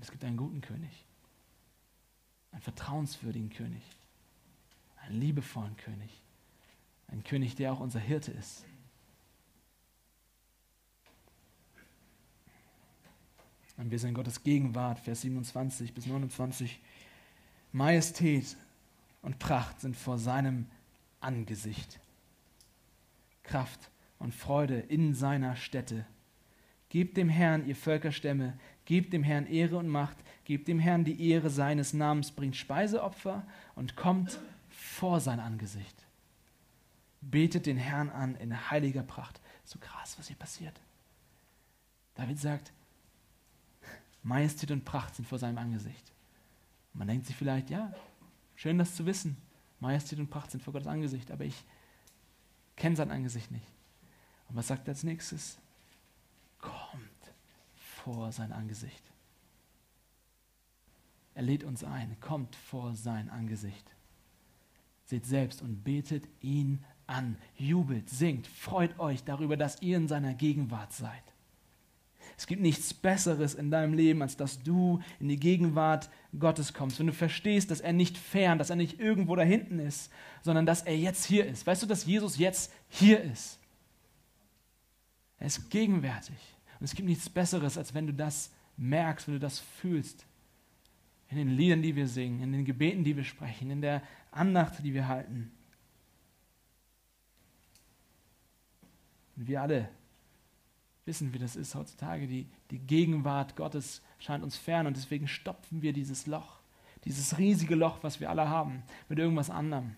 A: Es gibt einen guten König, einen vertrauenswürdigen König, einen liebevollen König, einen König, der auch unser Hirte ist, Und wir sind in Gottes Gegenwart, Vers 27 bis 29. Majestät und Pracht sind vor seinem Angesicht. Kraft und Freude in seiner Stätte. Gebt dem Herrn, ihr Völkerstämme, gebt dem Herrn Ehre und Macht, gebt dem Herrn die Ehre seines Namens, bringt Speiseopfer und kommt vor sein Angesicht. Betet den Herrn an in heiliger Pracht. So krass, was hier passiert. David sagt, Majestät und Pracht sind vor seinem Angesicht. Man denkt sich vielleicht, ja, schön das zu wissen. Majestät und Pracht sind vor Gottes Angesicht, aber ich kenne sein Angesicht nicht. Und was sagt er als nächstes? Kommt vor sein Angesicht. Er lädt uns ein, kommt vor sein Angesicht. Seht selbst und betet ihn an, jubelt, singt, freut euch darüber, dass ihr in seiner Gegenwart seid. Es gibt nichts Besseres in deinem Leben, als dass du in die Gegenwart Gottes kommst. Wenn du verstehst, dass er nicht fern, dass er nicht irgendwo da hinten ist, sondern dass er jetzt hier ist. Weißt du, dass Jesus jetzt hier ist? Er ist gegenwärtig. Und es gibt nichts Besseres, als wenn du das merkst, wenn du das fühlst. In den Liedern, die wir singen, in den Gebeten, die wir sprechen, in der Andacht, die wir halten. Und wir alle wissen, wie das ist heutzutage. Die, die Gegenwart Gottes scheint uns fern und deswegen stopfen wir dieses Loch, dieses riesige Loch, was wir alle haben, mit irgendwas anderem.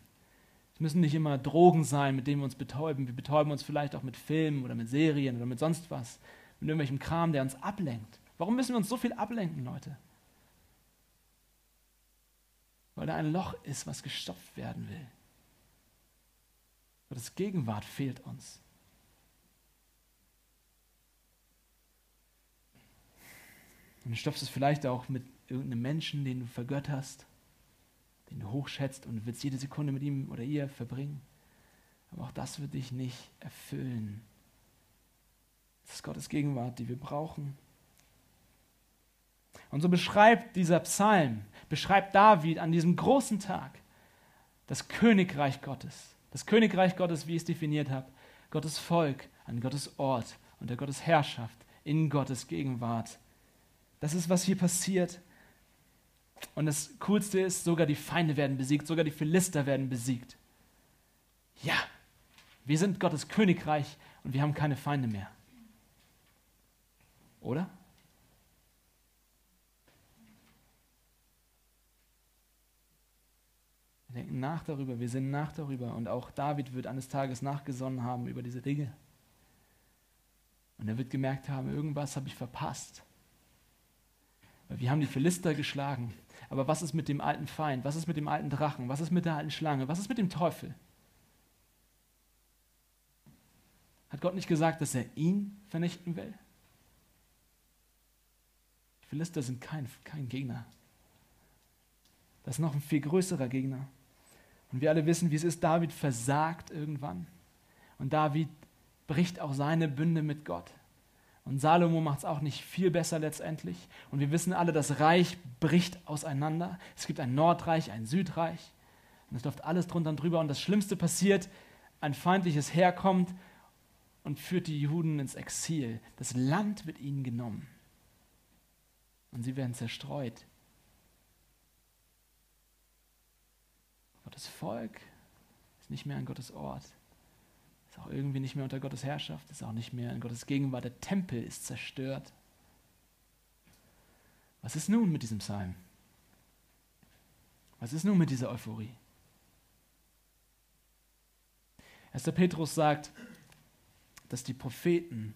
A: Es müssen nicht immer Drogen sein, mit denen wir uns betäuben. Wir betäuben uns vielleicht auch mit Filmen oder mit Serien oder mit sonst was, mit irgendwelchem Kram, der uns ablenkt. Warum müssen wir uns so viel ablenken, Leute? Weil da ein Loch ist, was gestopft werden will. Gottes Gegenwart fehlt uns. Und du stopfst es vielleicht auch mit irgendeinem Menschen, den du vergötterst, den du hochschätzt und willst jede Sekunde mit ihm oder ihr verbringen. Aber auch das wird dich nicht erfüllen. Das ist Gottes Gegenwart, die wir brauchen. Und so beschreibt dieser Psalm, beschreibt David an diesem großen Tag das Königreich Gottes. Das Königreich Gottes, wie ich es definiert habe, Gottes Volk an Gottes Ort und der Gottes Herrschaft in Gottes Gegenwart das ist, was hier passiert. Und das Coolste ist, sogar die Feinde werden besiegt, sogar die Philister werden besiegt. Ja, wir sind Gottes Königreich und wir haben keine Feinde mehr. Oder? Wir denken nach darüber, wir sind nach darüber und auch David wird eines Tages nachgesonnen haben über diese Dinge. Und er wird gemerkt haben, irgendwas habe ich verpasst. Wir haben die Philister geschlagen. Aber was ist mit dem alten Feind? Was ist mit dem alten Drachen? Was ist mit der alten Schlange? Was ist mit dem Teufel? Hat Gott nicht gesagt, dass er ihn vernichten will? Philister sind kein, kein Gegner. Das ist noch ein viel größerer Gegner. Und wir alle wissen, wie es ist. David versagt irgendwann. Und David bricht auch seine Bünde mit Gott. Und Salomo macht es auch nicht viel besser letztendlich. Und wir wissen alle, das Reich bricht auseinander. Es gibt ein Nordreich, ein Südreich. Und es läuft alles drunter und drüber. Und das Schlimmste passiert, ein feindliches Heer kommt und führt die Juden ins Exil. Das Land wird ihnen genommen. Und sie werden zerstreut. Gottes Volk ist nicht mehr an Gottes Ort. Ist auch irgendwie nicht mehr unter Gottes Herrschaft, ist auch nicht mehr in Gottes Gegenwart. Der Tempel ist zerstört. Was ist nun mit diesem Psalm? Was ist nun mit dieser Euphorie? Erster Petrus sagt, dass die Propheten,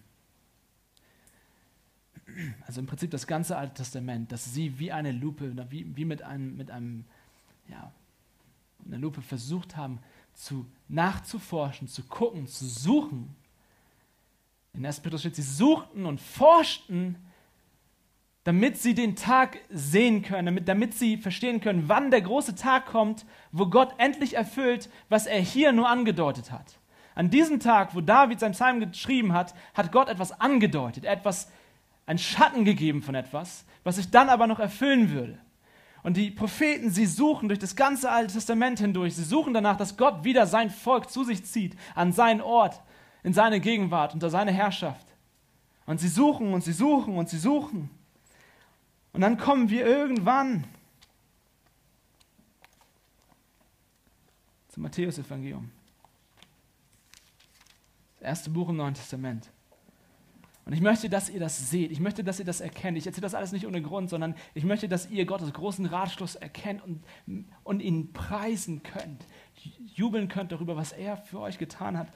A: also im Prinzip das ganze Alte Testament, dass sie wie eine Lupe, wie, wie mit einem, mit einem, ja, einer Lupe versucht haben, zu nachzuforschen, zu gucken, zu suchen. In 1. Petrus steht, sie suchten und forschten, damit sie den Tag sehen können, damit, damit sie verstehen können, wann der große Tag kommt, wo Gott endlich erfüllt, was er hier nur angedeutet hat. An diesem Tag, wo David sein Psalm geschrieben hat, hat Gott etwas angedeutet, etwas, einen Schatten gegeben von etwas, was sich dann aber noch erfüllen würde. Und die Propheten, sie suchen durch das ganze Alte Testament hindurch, sie suchen danach, dass Gott wieder sein Volk zu sich zieht, an seinen Ort, in seine Gegenwart, unter seine Herrschaft. Und sie suchen und sie suchen und sie suchen. Und dann kommen wir irgendwann zum Matthäus-Evangelium. Das erste Buch im Neuen Testament. Und ich möchte, dass ihr das seht. Ich möchte, dass ihr das erkennt. Ich erzähle das alles nicht ohne Grund, sondern ich möchte, dass ihr Gottes großen Ratschluss erkennt und, und ihn preisen könnt. Jubeln könnt darüber, was er für euch getan hat.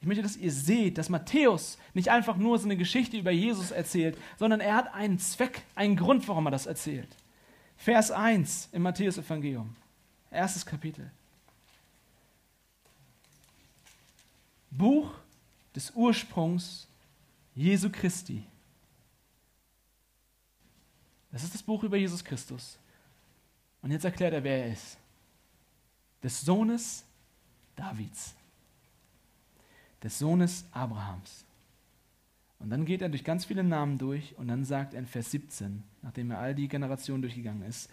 A: Ich möchte, dass ihr seht, dass Matthäus nicht einfach nur so eine Geschichte über Jesus erzählt, sondern er hat einen Zweck, einen Grund, warum er das erzählt. Vers 1 im Matthäus-Evangelium, erstes Kapitel. Buch des Ursprungs Jesu Christi. Das ist das Buch über Jesus Christus. Und jetzt erklärt er, wer er ist. Des Sohnes Davids. Des Sohnes Abrahams. Und dann geht er durch ganz viele Namen durch und dann sagt er in Vers 17, nachdem er all die Generationen durchgegangen ist,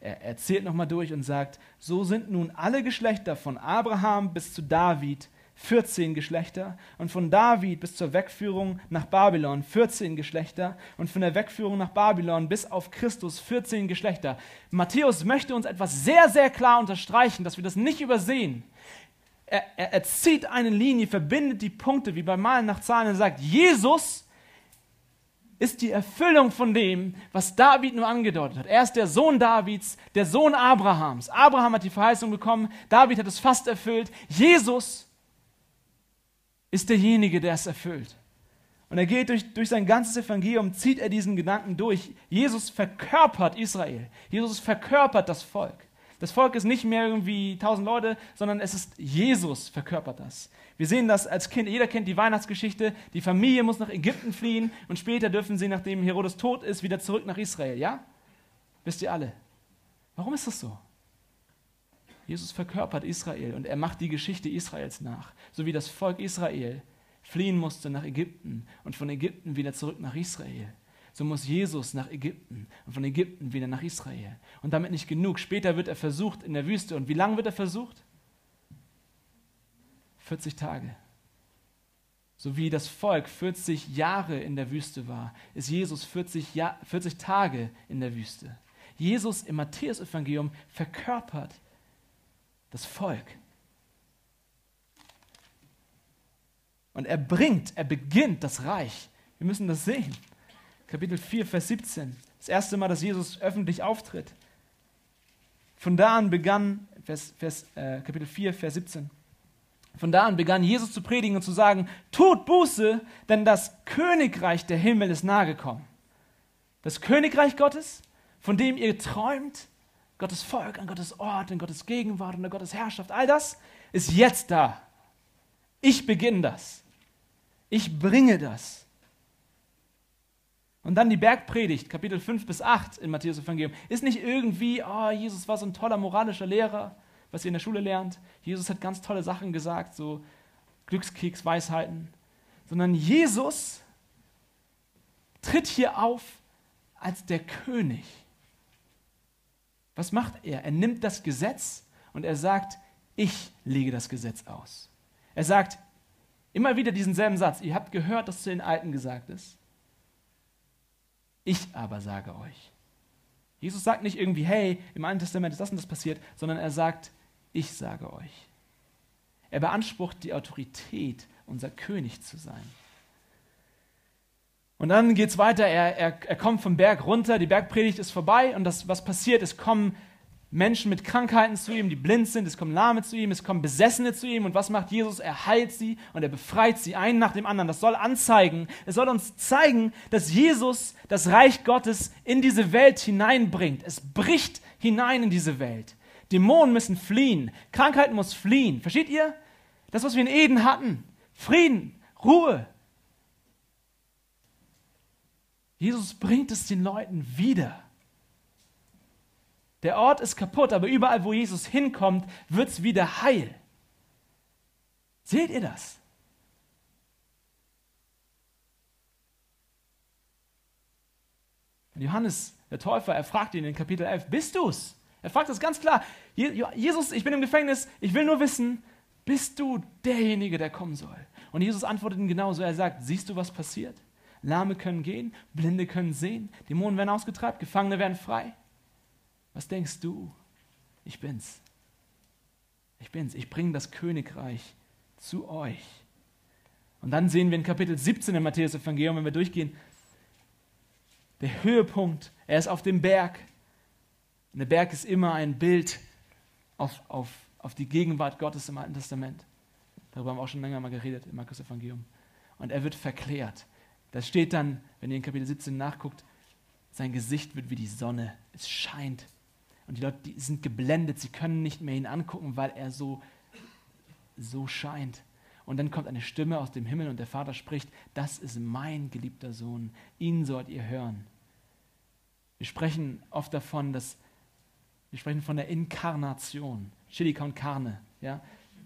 A: er erzählt nochmal durch und sagt, so sind nun alle Geschlechter von Abraham bis zu David 14 Geschlechter und von David bis zur Wegführung nach Babylon 14 Geschlechter und von der Wegführung nach Babylon bis auf Christus 14 Geschlechter. Matthäus möchte uns etwas sehr, sehr klar unterstreichen, dass wir das nicht übersehen. Er, er, er zieht eine Linie, verbindet die Punkte wie beim Malen nach Zahlen und sagt, Jesus ist die Erfüllung von dem, was David nur angedeutet hat. Er ist der Sohn Davids, der Sohn Abrahams. Abraham hat die Verheißung bekommen, David hat es fast erfüllt. Jesus ist derjenige, der es erfüllt. Und er geht durch, durch sein ganzes Evangelium, zieht er diesen Gedanken durch. Jesus verkörpert Israel. Jesus verkörpert das Volk. Das Volk ist nicht mehr irgendwie tausend Leute, sondern es ist Jesus verkörpert das. Wir sehen das als Kind, jeder kennt die Weihnachtsgeschichte, die Familie muss nach Ägypten fliehen und später dürfen sie, nachdem Herodes tot ist, wieder zurück nach Israel, ja? Wisst ihr alle. Warum ist das so? Jesus verkörpert Israel und er macht die Geschichte Israels nach, so wie das Volk Israel fliehen musste nach Ägypten und von Ägypten wieder zurück nach Israel. So muss Jesus nach Ägypten und von Ägypten wieder nach Israel. Und damit nicht genug. Später wird er versucht in der Wüste. Und wie lange wird er versucht? 40 Tage. So wie das Volk 40 Jahre in der Wüste war, ist Jesus 40, Jahr, 40 Tage in der Wüste. Jesus im Matthäus-Evangelium verkörpert das Volk. Und er bringt, er beginnt das Reich. Wir müssen das sehen. Kapitel 4, Vers 17. Das erste Mal, dass Jesus öffentlich auftritt. Von da an begann, Vers, Vers, äh, Kapitel 4, Vers 17. Von da an begann Jesus zu predigen und zu sagen, tut Buße, denn das Königreich der Himmel ist nahe gekommen. Das Königreich Gottes, von dem ihr träumt, Gottes Volk, an Gottes Ort, in Gottes Gegenwart, und Gottes Herrschaft, all das ist jetzt da. Ich beginne das. Ich bringe das. Und dann die Bergpredigt, Kapitel 5 bis 8 in Matthäus Evangelium, ist nicht irgendwie, oh, Jesus war so ein toller moralischer Lehrer, was ihr in der Schule lernt. Jesus hat ganz tolle Sachen gesagt, so Glückskeks, Weisheiten, sondern Jesus tritt hier auf als der König. Was macht er? Er nimmt das Gesetz und er sagt, ich lege das Gesetz aus. Er sagt immer wieder diesen selben Satz. Ihr habt gehört, dass zu den Alten gesagt ist. Ich aber sage euch. Jesus sagt nicht irgendwie, hey, im Alten Testament ist das und das passiert, sondern er sagt, ich sage euch. Er beansprucht die Autorität, unser König zu sein. Und dann geht es weiter, er, er, er kommt vom Berg runter, die Bergpredigt ist vorbei und das, was passiert, es kommen Menschen mit Krankheiten zu ihm, die blind sind, es kommen Lahme zu ihm, es kommen Besessene zu ihm und was macht Jesus? Er heilt sie und er befreit sie, einen nach dem anderen. Das soll anzeigen, es soll uns zeigen, dass Jesus das Reich Gottes in diese Welt hineinbringt. Es bricht hinein in diese Welt. Dämonen müssen fliehen. Krankheit muss fliehen. Versteht ihr? Das, was wir in Eden hatten. Frieden, Ruhe. Jesus bringt es den Leuten wieder. Der Ort ist kaputt, aber überall, wo Jesus hinkommt, wird es wieder heil. Seht ihr das? Johannes, der Täufer, er fragt ihn in Kapitel 11, bist du's? Er fragt es ganz klar. Jesus, ich bin im Gefängnis, ich will nur wissen, bist du derjenige, der kommen soll? Und Jesus antwortet ihm genauso. Er sagt, siehst du, was passiert? Lahme können gehen, Blinde können sehen, Dämonen werden ausgetreibt, Gefangene werden frei. Was denkst du? Ich bin's. Ich bin's. Ich bringe das Königreich zu euch. Und dann sehen wir in Kapitel 17 im Matthäus-Evangelium, wenn wir durchgehen, der Höhepunkt. Er ist auf dem Berg. Und der Berg ist immer ein Bild auf, auf, auf die Gegenwart Gottes im Alten Testament. Darüber haben wir auch schon länger mal geredet im Markus Evangelium. Und er wird verklärt. Das steht dann, wenn ihr in Kapitel 17 nachguckt, sein Gesicht wird wie die Sonne. Es scheint. Und die Leute die sind geblendet. Sie können nicht mehr ihn angucken, weil er so, so scheint. Und dann kommt eine Stimme aus dem Himmel und der Vater spricht, das ist mein geliebter Sohn, ihn sollt ihr hören. Wir sprechen oft davon, dass Wir sprechen von der Inkarnation. Chili con carne. Ja?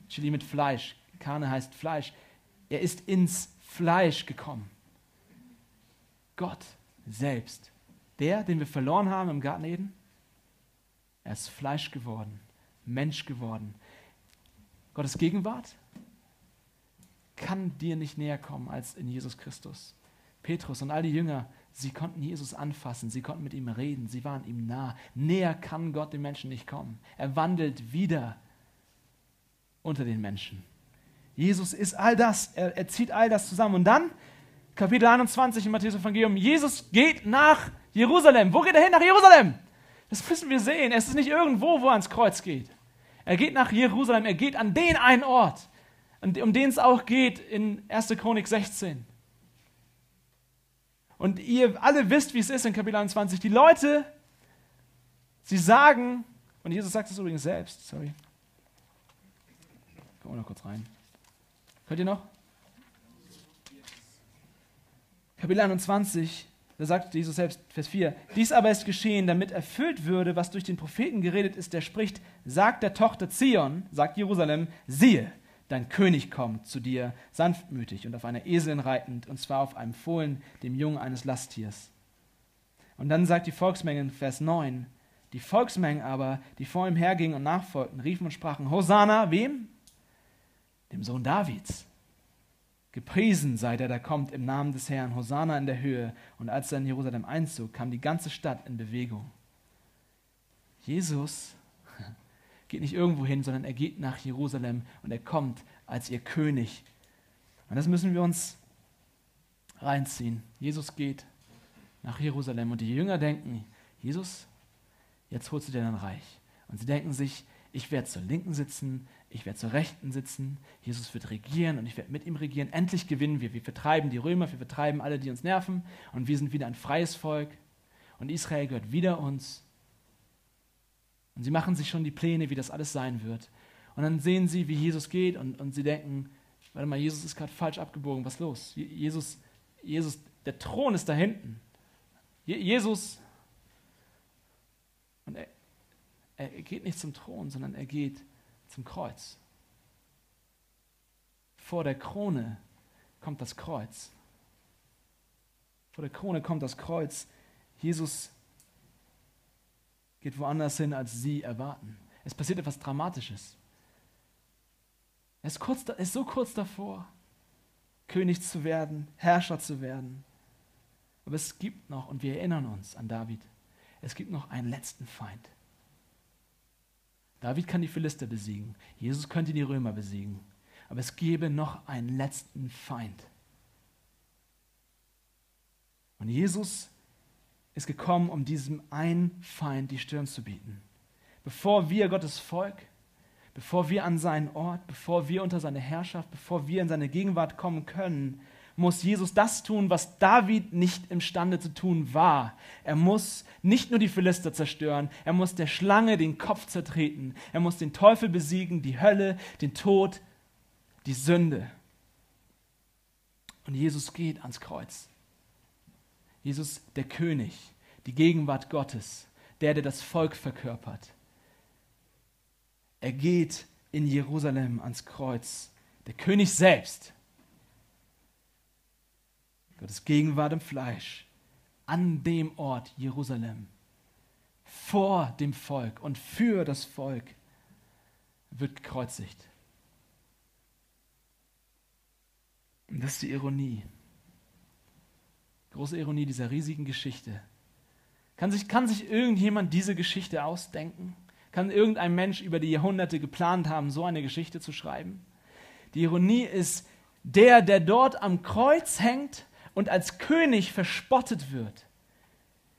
A: Chili mit Fleisch. Carne heißt Fleisch. Er ist ins Fleisch gekommen. Gott selbst. Der, den wir verloren haben im Garten Eden, er ist Fleisch geworden, Mensch geworden. Gottes Gegenwart kann dir nicht näher kommen als in Jesus Christus. Petrus und all die Jünger, sie konnten Jesus anfassen, sie konnten mit ihm reden, sie waren ihm nah. Näher kann Gott den Menschen nicht kommen. Er wandelt wieder unter den Menschen. Jesus ist all das, er, er zieht all das zusammen. Und dann, Kapitel 21 im Matthäus-Evangelium, Jesus geht nach Jerusalem. Wo geht er hin? Nach Jerusalem. Das müssen wir sehen. Es ist nicht irgendwo, wo er ans Kreuz geht. Er geht nach Jerusalem, er geht an den einen Ort, um den es auch geht in 1. Chronik 16. Und ihr alle wisst, wie es ist in Kapitel 21. Die Leute, sie sagen, und Jesus sagt es übrigens selbst, sorry. Kommen wir noch kurz rein. Könnt ihr noch? Kapitel 21, da sagt Jesus selbst, Vers 4, dies aber ist geschehen, damit erfüllt würde, was durch den Propheten geredet ist, der spricht, sagt der Tochter Zion, sagt Jerusalem, siehe, dein König kommt zu dir, sanftmütig und auf einer Eselin reitend, und zwar auf einem Fohlen, dem Jungen eines Lasttiers. Und dann sagt die Volksmenge in Vers 9, die Volksmengen aber, die vor ihm hergingen und nachfolgten, riefen und sprachen, Hosanna, wem? Dem Sohn Davids. Gepriesen sei der, der kommt im Namen des Herrn, Hosanna in der Höhe. Und als er in Jerusalem einzog, kam die ganze Stadt in Bewegung. Jesus geht nicht irgendwo hin, sondern er geht nach Jerusalem und er kommt als ihr König. Und das müssen wir uns reinziehen. Jesus geht nach Jerusalem und die Jünger denken, Jesus, jetzt holst du dir dein Reich. Und sie denken sich, ich werde zur Linken sitzen, ich werde zur Rechten sitzen, Jesus wird regieren und ich werde mit ihm regieren. Endlich gewinnen wir. Wir vertreiben die Römer, wir vertreiben alle, die uns nerven und wir sind wieder ein freies Volk und Israel gehört wieder uns. Und sie machen sich schon die Pläne, wie das alles sein wird. Und dann sehen sie, wie Jesus geht und, und sie denken, warte mal, Jesus ist gerade falsch abgebogen, was ist los? Jesus, Jesus, der Thron ist da hinten. Je Jesus, und er, er geht nicht zum Thron, sondern er geht zum Kreuz. Vor der Krone kommt das Kreuz. Vor der Krone kommt das Kreuz. Jesus geht woanders hin, als sie erwarten. Es passiert etwas Dramatisches. Er ist, kurz, ist so kurz davor, König zu werden, Herrscher zu werden. Aber es gibt noch, und wir erinnern uns an David, es gibt noch einen letzten Feind. David kann die Philister besiegen, Jesus könnte die Römer besiegen, aber es gäbe noch einen letzten Feind. Und Jesus ist gekommen, um diesem einen Feind die Stirn zu bieten. Bevor wir Gottes Volk, bevor wir an seinen Ort, bevor wir unter seine Herrschaft, bevor wir in seine Gegenwart kommen können, muss Jesus das tun, was David nicht imstande zu tun war. Er muss nicht nur die Philister zerstören, er muss der Schlange den Kopf zertreten, er muss den Teufel besiegen, die Hölle, den Tod, die Sünde. Und Jesus geht ans Kreuz. Jesus, der König, die Gegenwart Gottes, der, der das Volk verkörpert. Er geht in Jerusalem ans Kreuz. Der König selbst. Gottes Gegenwart im Fleisch. An dem Ort Jerusalem. Vor dem Volk und für das Volk wird gekreuzigt. Und das ist die Ironie große Ironie dieser riesigen Geschichte. Kann sich, kann sich irgendjemand diese Geschichte ausdenken? Kann irgendein Mensch über die Jahrhunderte geplant haben, so eine Geschichte zu schreiben? Die Ironie ist, der, der dort am Kreuz hängt und als König verspottet wird.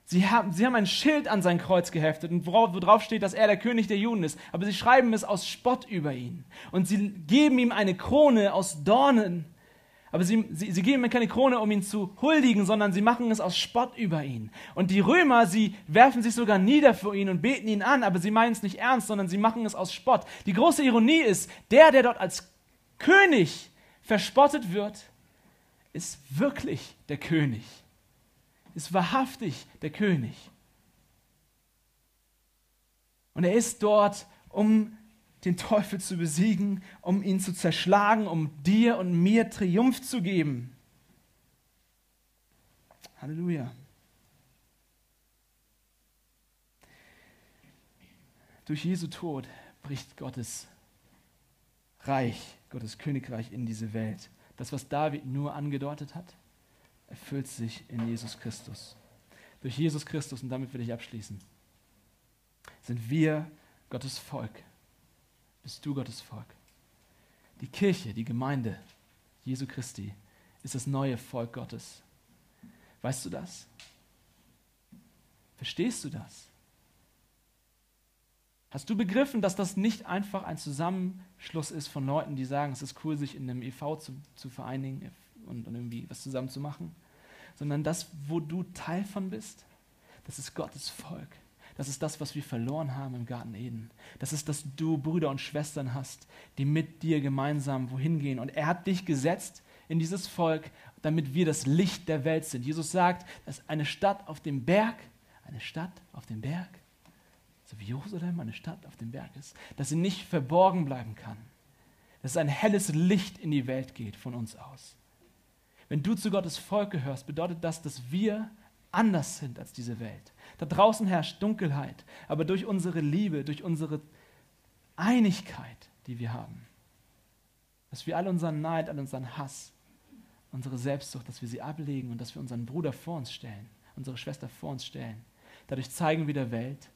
A: Sie haben, sie haben ein Schild an sein Kreuz geheftet und worauf, worauf steht, dass er der König der Juden ist. Aber sie schreiben es aus Spott über ihn. Und sie geben ihm eine Krone aus Dornen aber sie, sie, sie geben ihm keine Krone, um ihn zu huldigen, sondern sie machen es aus Spott über ihn. Und die Römer, sie werfen sich sogar nieder vor ihn und beten ihn an, aber sie meinen es nicht ernst, sondern sie machen es aus Spott. Die große Ironie ist, der, der dort als König verspottet wird, ist wirklich der König. Ist wahrhaftig der König. Und er ist dort, um den Teufel zu besiegen, um ihn zu zerschlagen, um dir und mir Triumph zu geben. Halleluja. Durch Jesu Tod bricht Gottes Reich, Gottes Königreich in diese Welt. Das, was David nur angedeutet hat, erfüllt sich in Jesus Christus. Durch Jesus Christus, und damit will ich abschließen, sind wir Gottes Volk. Bist du Gottes Volk. Die Kirche, die Gemeinde Jesu Christi ist das neue Volk Gottes. Weißt du das? Verstehst du das? Hast du begriffen, dass das nicht einfach ein Zusammenschluss ist von Leuten, die sagen, es ist cool, sich in einem EV zu, zu vereinigen und, und irgendwie was zusammen zu machen, sondern das, wo du Teil von bist, das ist Gottes Volk. Das ist das, was wir verloren haben im Garten Eden. Das ist, dass du Brüder und Schwestern hast, die mit dir gemeinsam wohin gehen. Und er hat dich gesetzt in dieses Volk, damit wir das Licht der Welt sind. Jesus sagt, dass eine Stadt auf dem Berg, eine Stadt auf dem Berg, so wie Jerusalem eine Stadt auf dem Berg ist, dass sie nicht verborgen bleiben kann. Dass ein helles Licht in die Welt geht von uns aus. Wenn du zu Gottes Volk gehörst, bedeutet das, dass wir anders sind als diese Welt. Da draußen herrscht Dunkelheit, aber durch unsere Liebe, durch unsere Einigkeit, die wir haben, dass wir all unseren Neid, all unseren Hass, unsere Selbstsucht, dass wir sie ablegen und dass wir unseren Bruder vor uns stellen, unsere Schwester vor uns stellen. Dadurch zeigen wir der Welt,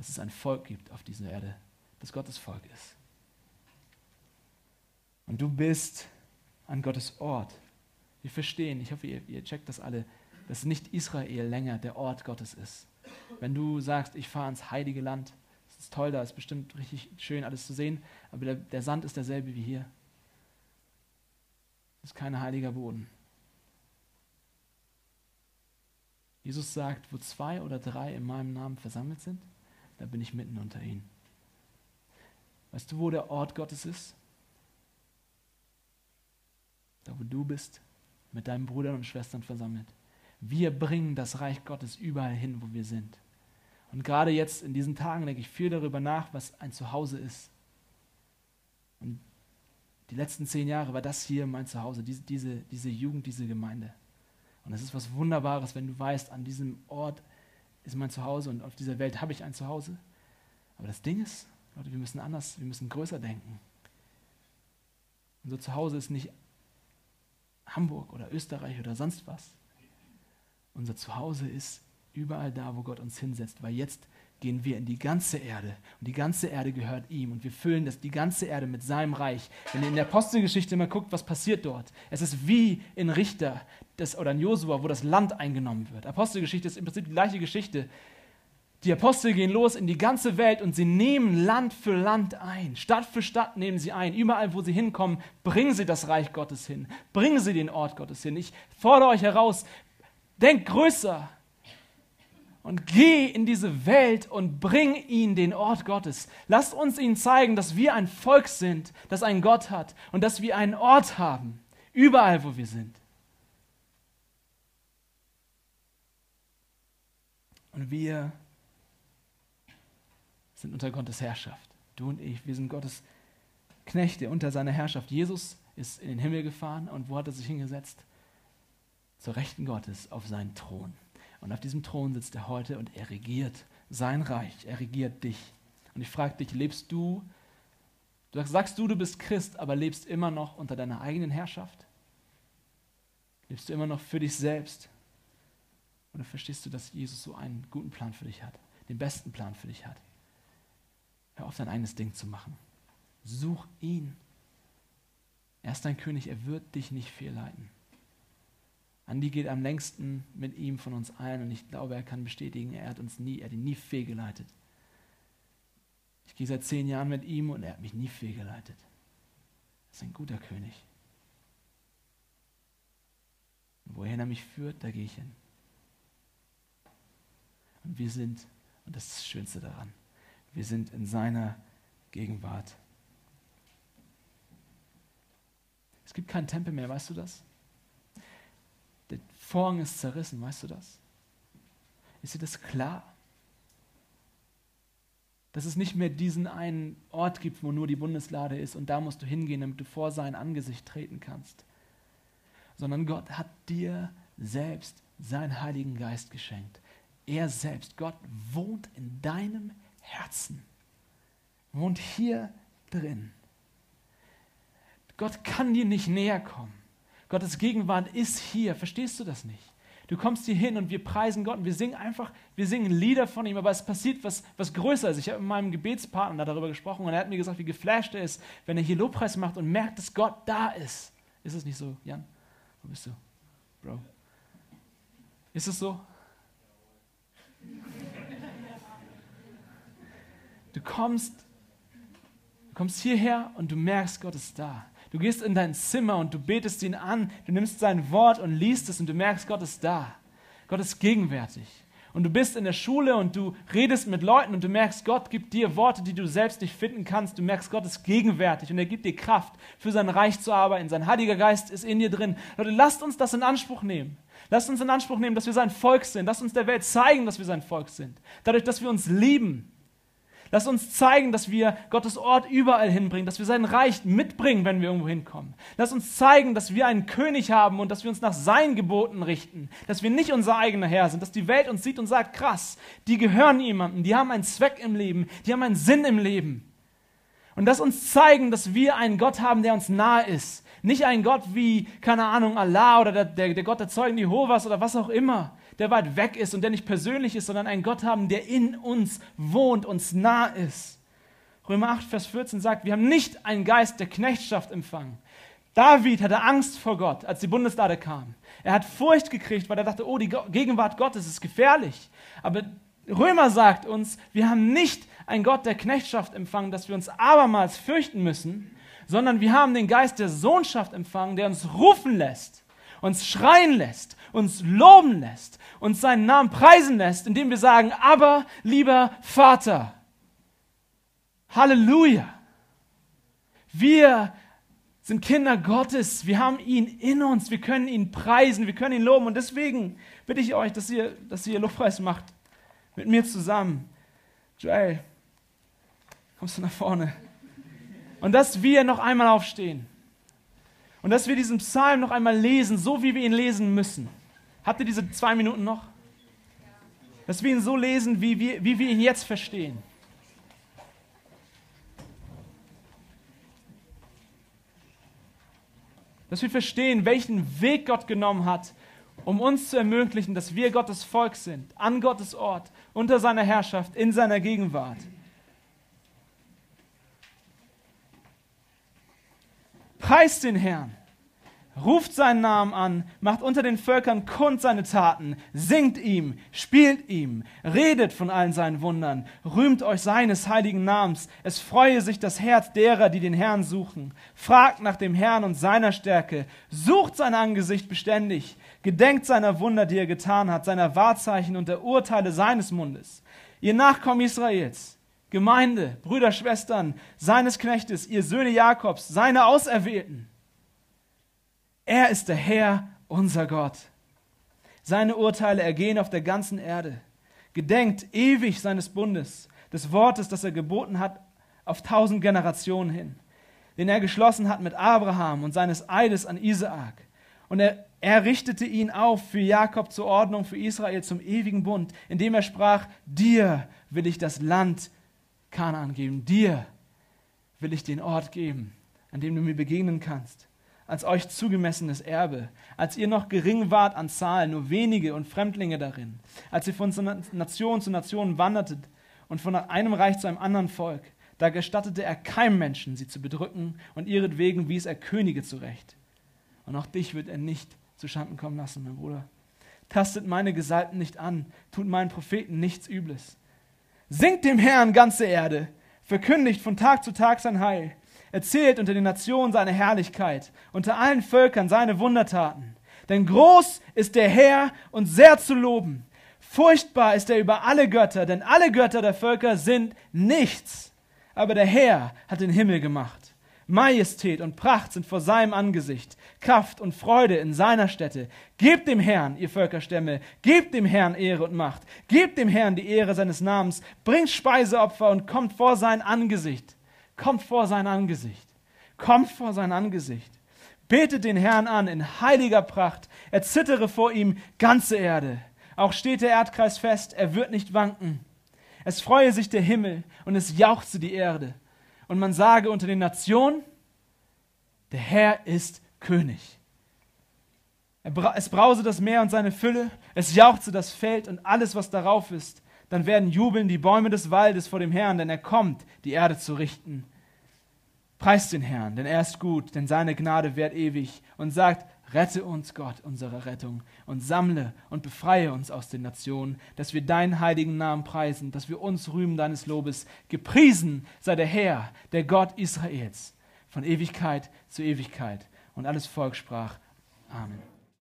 A: dass es ein Volk gibt auf dieser Erde, das Gottes Volk ist. Und du bist an Gottes Ort. Wir verstehen, ich hoffe, ihr, ihr checkt das alle, dass nicht Israel länger der Ort Gottes ist. Wenn du sagst, ich fahre ins heilige Land, das ist toll, da ist bestimmt richtig schön alles zu sehen, aber der, der Sand ist derselbe wie hier. Das ist kein heiliger Boden. Jesus sagt, wo zwei oder drei in meinem Namen versammelt sind, da bin ich mitten unter ihnen. Weißt du, wo der Ort Gottes ist? Da, wo du bist, mit deinen Brüdern und Schwestern versammelt. Wir bringen das Reich Gottes überall hin, wo wir sind. Und gerade jetzt in diesen Tagen denke ich viel darüber nach, was ein Zuhause ist. Und die letzten zehn Jahre war das hier mein Zuhause, diese, diese, diese Jugend, diese Gemeinde. Und es ist was Wunderbares, wenn du weißt, an diesem Ort ist mein Zuhause und auf dieser Welt habe ich ein Zuhause. Aber das Ding ist, Leute, wir müssen anders, wir müssen größer denken. Unser Zuhause ist nicht Hamburg oder Österreich oder sonst was. Unser Zuhause ist überall da, wo Gott uns hinsetzt, weil jetzt gehen wir in die ganze Erde und die ganze Erde gehört ihm und wir füllen das, die ganze Erde mit seinem Reich. Wenn ihr in der Apostelgeschichte mal guckt, was passiert dort, es ist wie in Richter das, oder in Josua, wo das Land eingenommen wird. Apostelgeschichte ist im Prinzip die gleiche Geschichte. Die Apostel gehen los in die ganze Welt und sie nehmen Land für Land ein. Stadt für Stadt nehmen sie ein. Überall, wo sie hinkommen, bringen sie das Reich Gottes hin. Bringen sie den Ort Gottes hin. Ich fordere euch heraus, denkt größer und geh in diese Welt und bring ihnen den Ort Gottes. Lasst uns ihnen zeigen, dass wir ein Volk sind, das einen Gott hat und dass wir einen Ort haben, überall, wo wir sind. Und wir sind unter Gottes Herrschaft. Du und ich, wir sind Gottes Knechte unter seiner Herrschaft. Jesus ist in den Himmel gefahren und wo hat er sich hingesetzt? Zur Rechten Gottes auf seinen Thron. Und auf diesem Thron sitzt er heute und er regiert sein Reich, er regiert dich. Und ich frage dich, lebst du, du sagst du, du bist Christ, aber lebst immer noch unter deiner eigenen Herrschaft? Lebst du immer noch für dich selbst? Oder verstehst du, dass Jesus so einen guten Plan für dich hat, den besten Plan für dich hat? Hör auf, dein eigenes Ding zu machen. Such ihn. Er ist dein König, er wird dich nicht fehlleiten. Andi geht am längsten mit ihm von uns allen und ich glaube, er kann bestätigen, er hat uns nie, er hat ihn nie fehlgeleitet. Ich gehe seit zehn Jahren mit ihm und er hat mich nie fehlgeleitet. Er ist ein guter König. Und wohin er mich führt, da gehe ich hin. Und wir sind, und das ist das Schönste daran, wir sind in seiner Gegenwart. Es gibt keinen Tempel mehr, weißt du das? Vorhang ist zerrissen, weißt du das? Ist dir das klar? dass es nicht mehr diesen einen Ort gibt, wo nur die Bundeslade ist und da musst du hingehen, damit du vor sein Angesicht treten kannst, sondern Gott hat dir selbst seinen Heiligen Geist geschenkt. Er selbst, Gott wohnt in deinem Herzen, wohnt hier drin. Gott kann dir nicht näher kommen. Gottes Gegenwart ist hier. Verstehst du das nicht? Du kommst hier hin und wir preisen Gott und wir singen einfach, wir singen Lieder von ihm, aber es passiert was, was Größeres. Ich habe mit meinem Gebetspartner darüber gesprochen und er hat mir gesagt, wie geflasht er ist, wenn er hier Lobpreis macht und merkt, dass Gott da ist. Ist es nicht so, Jan? Wo bist du? Bro. Ist es so? Du kommst, du kommst hierher und du merkst, Gott ist da. Du gehst in dein Zimmer und du betest ihn an, du nimmst sein Wort und liest es und du merkst, Gott ist da. Gott ist gegenwärtig. Und du bist in der Schule und du redest mit Leuten und du merkst, Gott gibt dir Worte, die du selbst nicht finden kannst. Du merkst, Gott ist gegenwärtig und er gibt dir Kraft, für sein Reich zu arbeiten. Sein Heiliger Geist ist in dir drin. Leute, lasst uns das in Anspruch nehmen. Lasst uns in Anspruch nehmen, dass wir sein Volk sind. Lasst uns der Welt zeigen, dass wir sein Volk sind. Dadurch, dass wir uns lieben. Lasst uns zeigen, dass wir Gottes Ort überall hinbringen, dass wir sein Reich mitbringen, wenn wir irgendwo hinkommen. Lasst uns zeigen, dass wir einen König haben und dass wir uns nach seinen Geboten richten, dass wir nicht unser eigener Herr sind, dass die Welt uns sieht und sagt, krass, die gehören jemandem, die haben einen Zweck im Leben, die haben einen Sinn im Leben. Und lasst uns zeigen, dass wir einen Gott haben, der uns nahe ist, nicht ein Gott wie, keine Ahnung, Allah oder der, der, der Gott der Zeugen Jehovas oder was auch immer, der weit weg ist und der nicht persönlich ist, sondern einen Gott haben, der in uns wohnt, uns nah ist. Römer 8, Vers 14 sagt, wir haben nicht einen Geist der Knechtschaft empfangen. David hatte Angst vor Gott, als die Bundeslade kam. Er hat Furcht gekriegt, weil er dachte, oh, die Gegenwart Gottes ist gefährlich. Aber Römer sagt uns, wir haben nicht einen Gott der Knechtschaft empfangen, dass wir uns abermals fürchten müssen, sondern wir haben den Geist der Sohnschaft empfangen, der uns rufen lässt, uns schreien lässt, uns loben lässt, uns seinen Namen preisen lässt, indem wir sagen, aber lieber Vater, Halleluja. Wir sind Kinder Gottes, wir haben ihn in uns, wir können ihn preisen, wir können ihn loben und deswegen bitte ich euch, dass ihr, dass ihr Lobpreis macht mit mir zusammen. Joel, kommst du nach vorne? Und dass wir noch einmal aufstehen. Und dass wir diesen Psalm noch einmal lesen, so wie wir ihn lesen müssen. Habt ihr diese zwei Minuten noch? Dass wir ihn so lesen, wie wir, wie wir ihn jetzt verstehen. Dass wir verstehen, welchen Weg Gott genommen hat, um uns zu ermöglichen, dass wir Gottes Volk sind, an Gottes Ort, unter seiner Herrschaft, in seiner Gegenwart. Preist den Herrn. Ruft seinen Namen an, macht unter den Völkern kund seine Taten, singt ihm, spielt ihm, redet von allen seinen Wundern, rühmt euch seines heiligen Namens, es freue sich das Herz derer, die den Herrn suchen. Fragt nach dem Herrn und seiner Stärke, sucht sein Angesicht beständig, gedenkt seiner Wunder, die er getan hat, seiner Wahrzeichen und der Urteile seines Mundes. Ihr Nachkommen Israels, Gemeinde, Brüder, Schwestern, seines Knechtes, ihr Söhne Jakobs, seine Auserwählten. Er ist der Herr, unser Gott. Seine Urteile ergehen auf der ganzen Erde. Gedenkt ewig seines Bundes, des Wortes, das er geboten hat, auf tausend Generationen hin, den er geschlossen hat mit Abraham und seines Eides an Isaak. Und er, er richtete ihn auf für Jakob zur Ordnung, für Israel zum ewigen Bund, indem er sprach, dir will ich das Land Kanaan geben. Dir will ich den Ort geben, an dem du mir begegnen kannst, als euch zugemessenes Erbe, als ihr noch gering wart an Zahl, nur wenige und Fremdlinge darin, als ihr von Nation zu Nation wandertet und von einem Reich zu einem anderen Volk. Da gestattete er keinem Menschen, sie zu bedrücken, und ihretwegen wies er Könige zurecht. Und auch dich wird er nicht zu Schanden kommen lassen, mein Bruder. Tastet meine Gesalbten nicht an, tut meinen Propheten nichts Übles. Singt dem Herrn ganze Erde, verkündigt von Tag zu Tag sein Heil, erzählt unter den Nationen seine Herrlichkeit, unter allen Völkern seine Wundertaten. Denn groß ist der Herr und sehr zu loben. Furchtbar ist er über alle Götter, denn alle Götter der Völker sind nichts. Aber der Herr hat den Himmel gemacht. Majestät und Pracht sind vor seinem Angesicht, Kraft und Freude in seiner Stätte. Gebt dem Herrn, ihr Völkerstämme, gebt dem Herrn Ehre und Macht, gebt dem Herrn die Ehre seines Namens, bringt Speiseopfer und kommt vor sein Angesicht. Kommt vor sein Angesicht. Kommt vor sein Angesicht. Betet den Herrn an in heiliger Pracht. Er zittere vor ihm ganze Erde. Auch steht der Erdkreis fest, er wird nicht wanken. Es freue sich der Himmel und es jauchze die Erde. Und man sage unter den Nationen, der Herr ist König. Es brause das Meer und seine Fülle, es jauchze das Feld und alles, was darauf ist. Dann werden jubeln die Bäume des Waldes vor dem Herrn, denn er kommt, die Erde zu richten. Preist den Herrn, denn er ist gut, denn seine Gnade währt ewig. Und sagt, Rette uns, Gott, unsere Rettung, und sammle und befreie uns aus den Nationen, dass wir deinen heiligen Namen preisen, dass wir uns rühmen deines Lobes. Gepriesen sei der Herr, der Gott Israels, von Ewigkeit zu Ewigkeit. Und alles Volk sprach, Amen.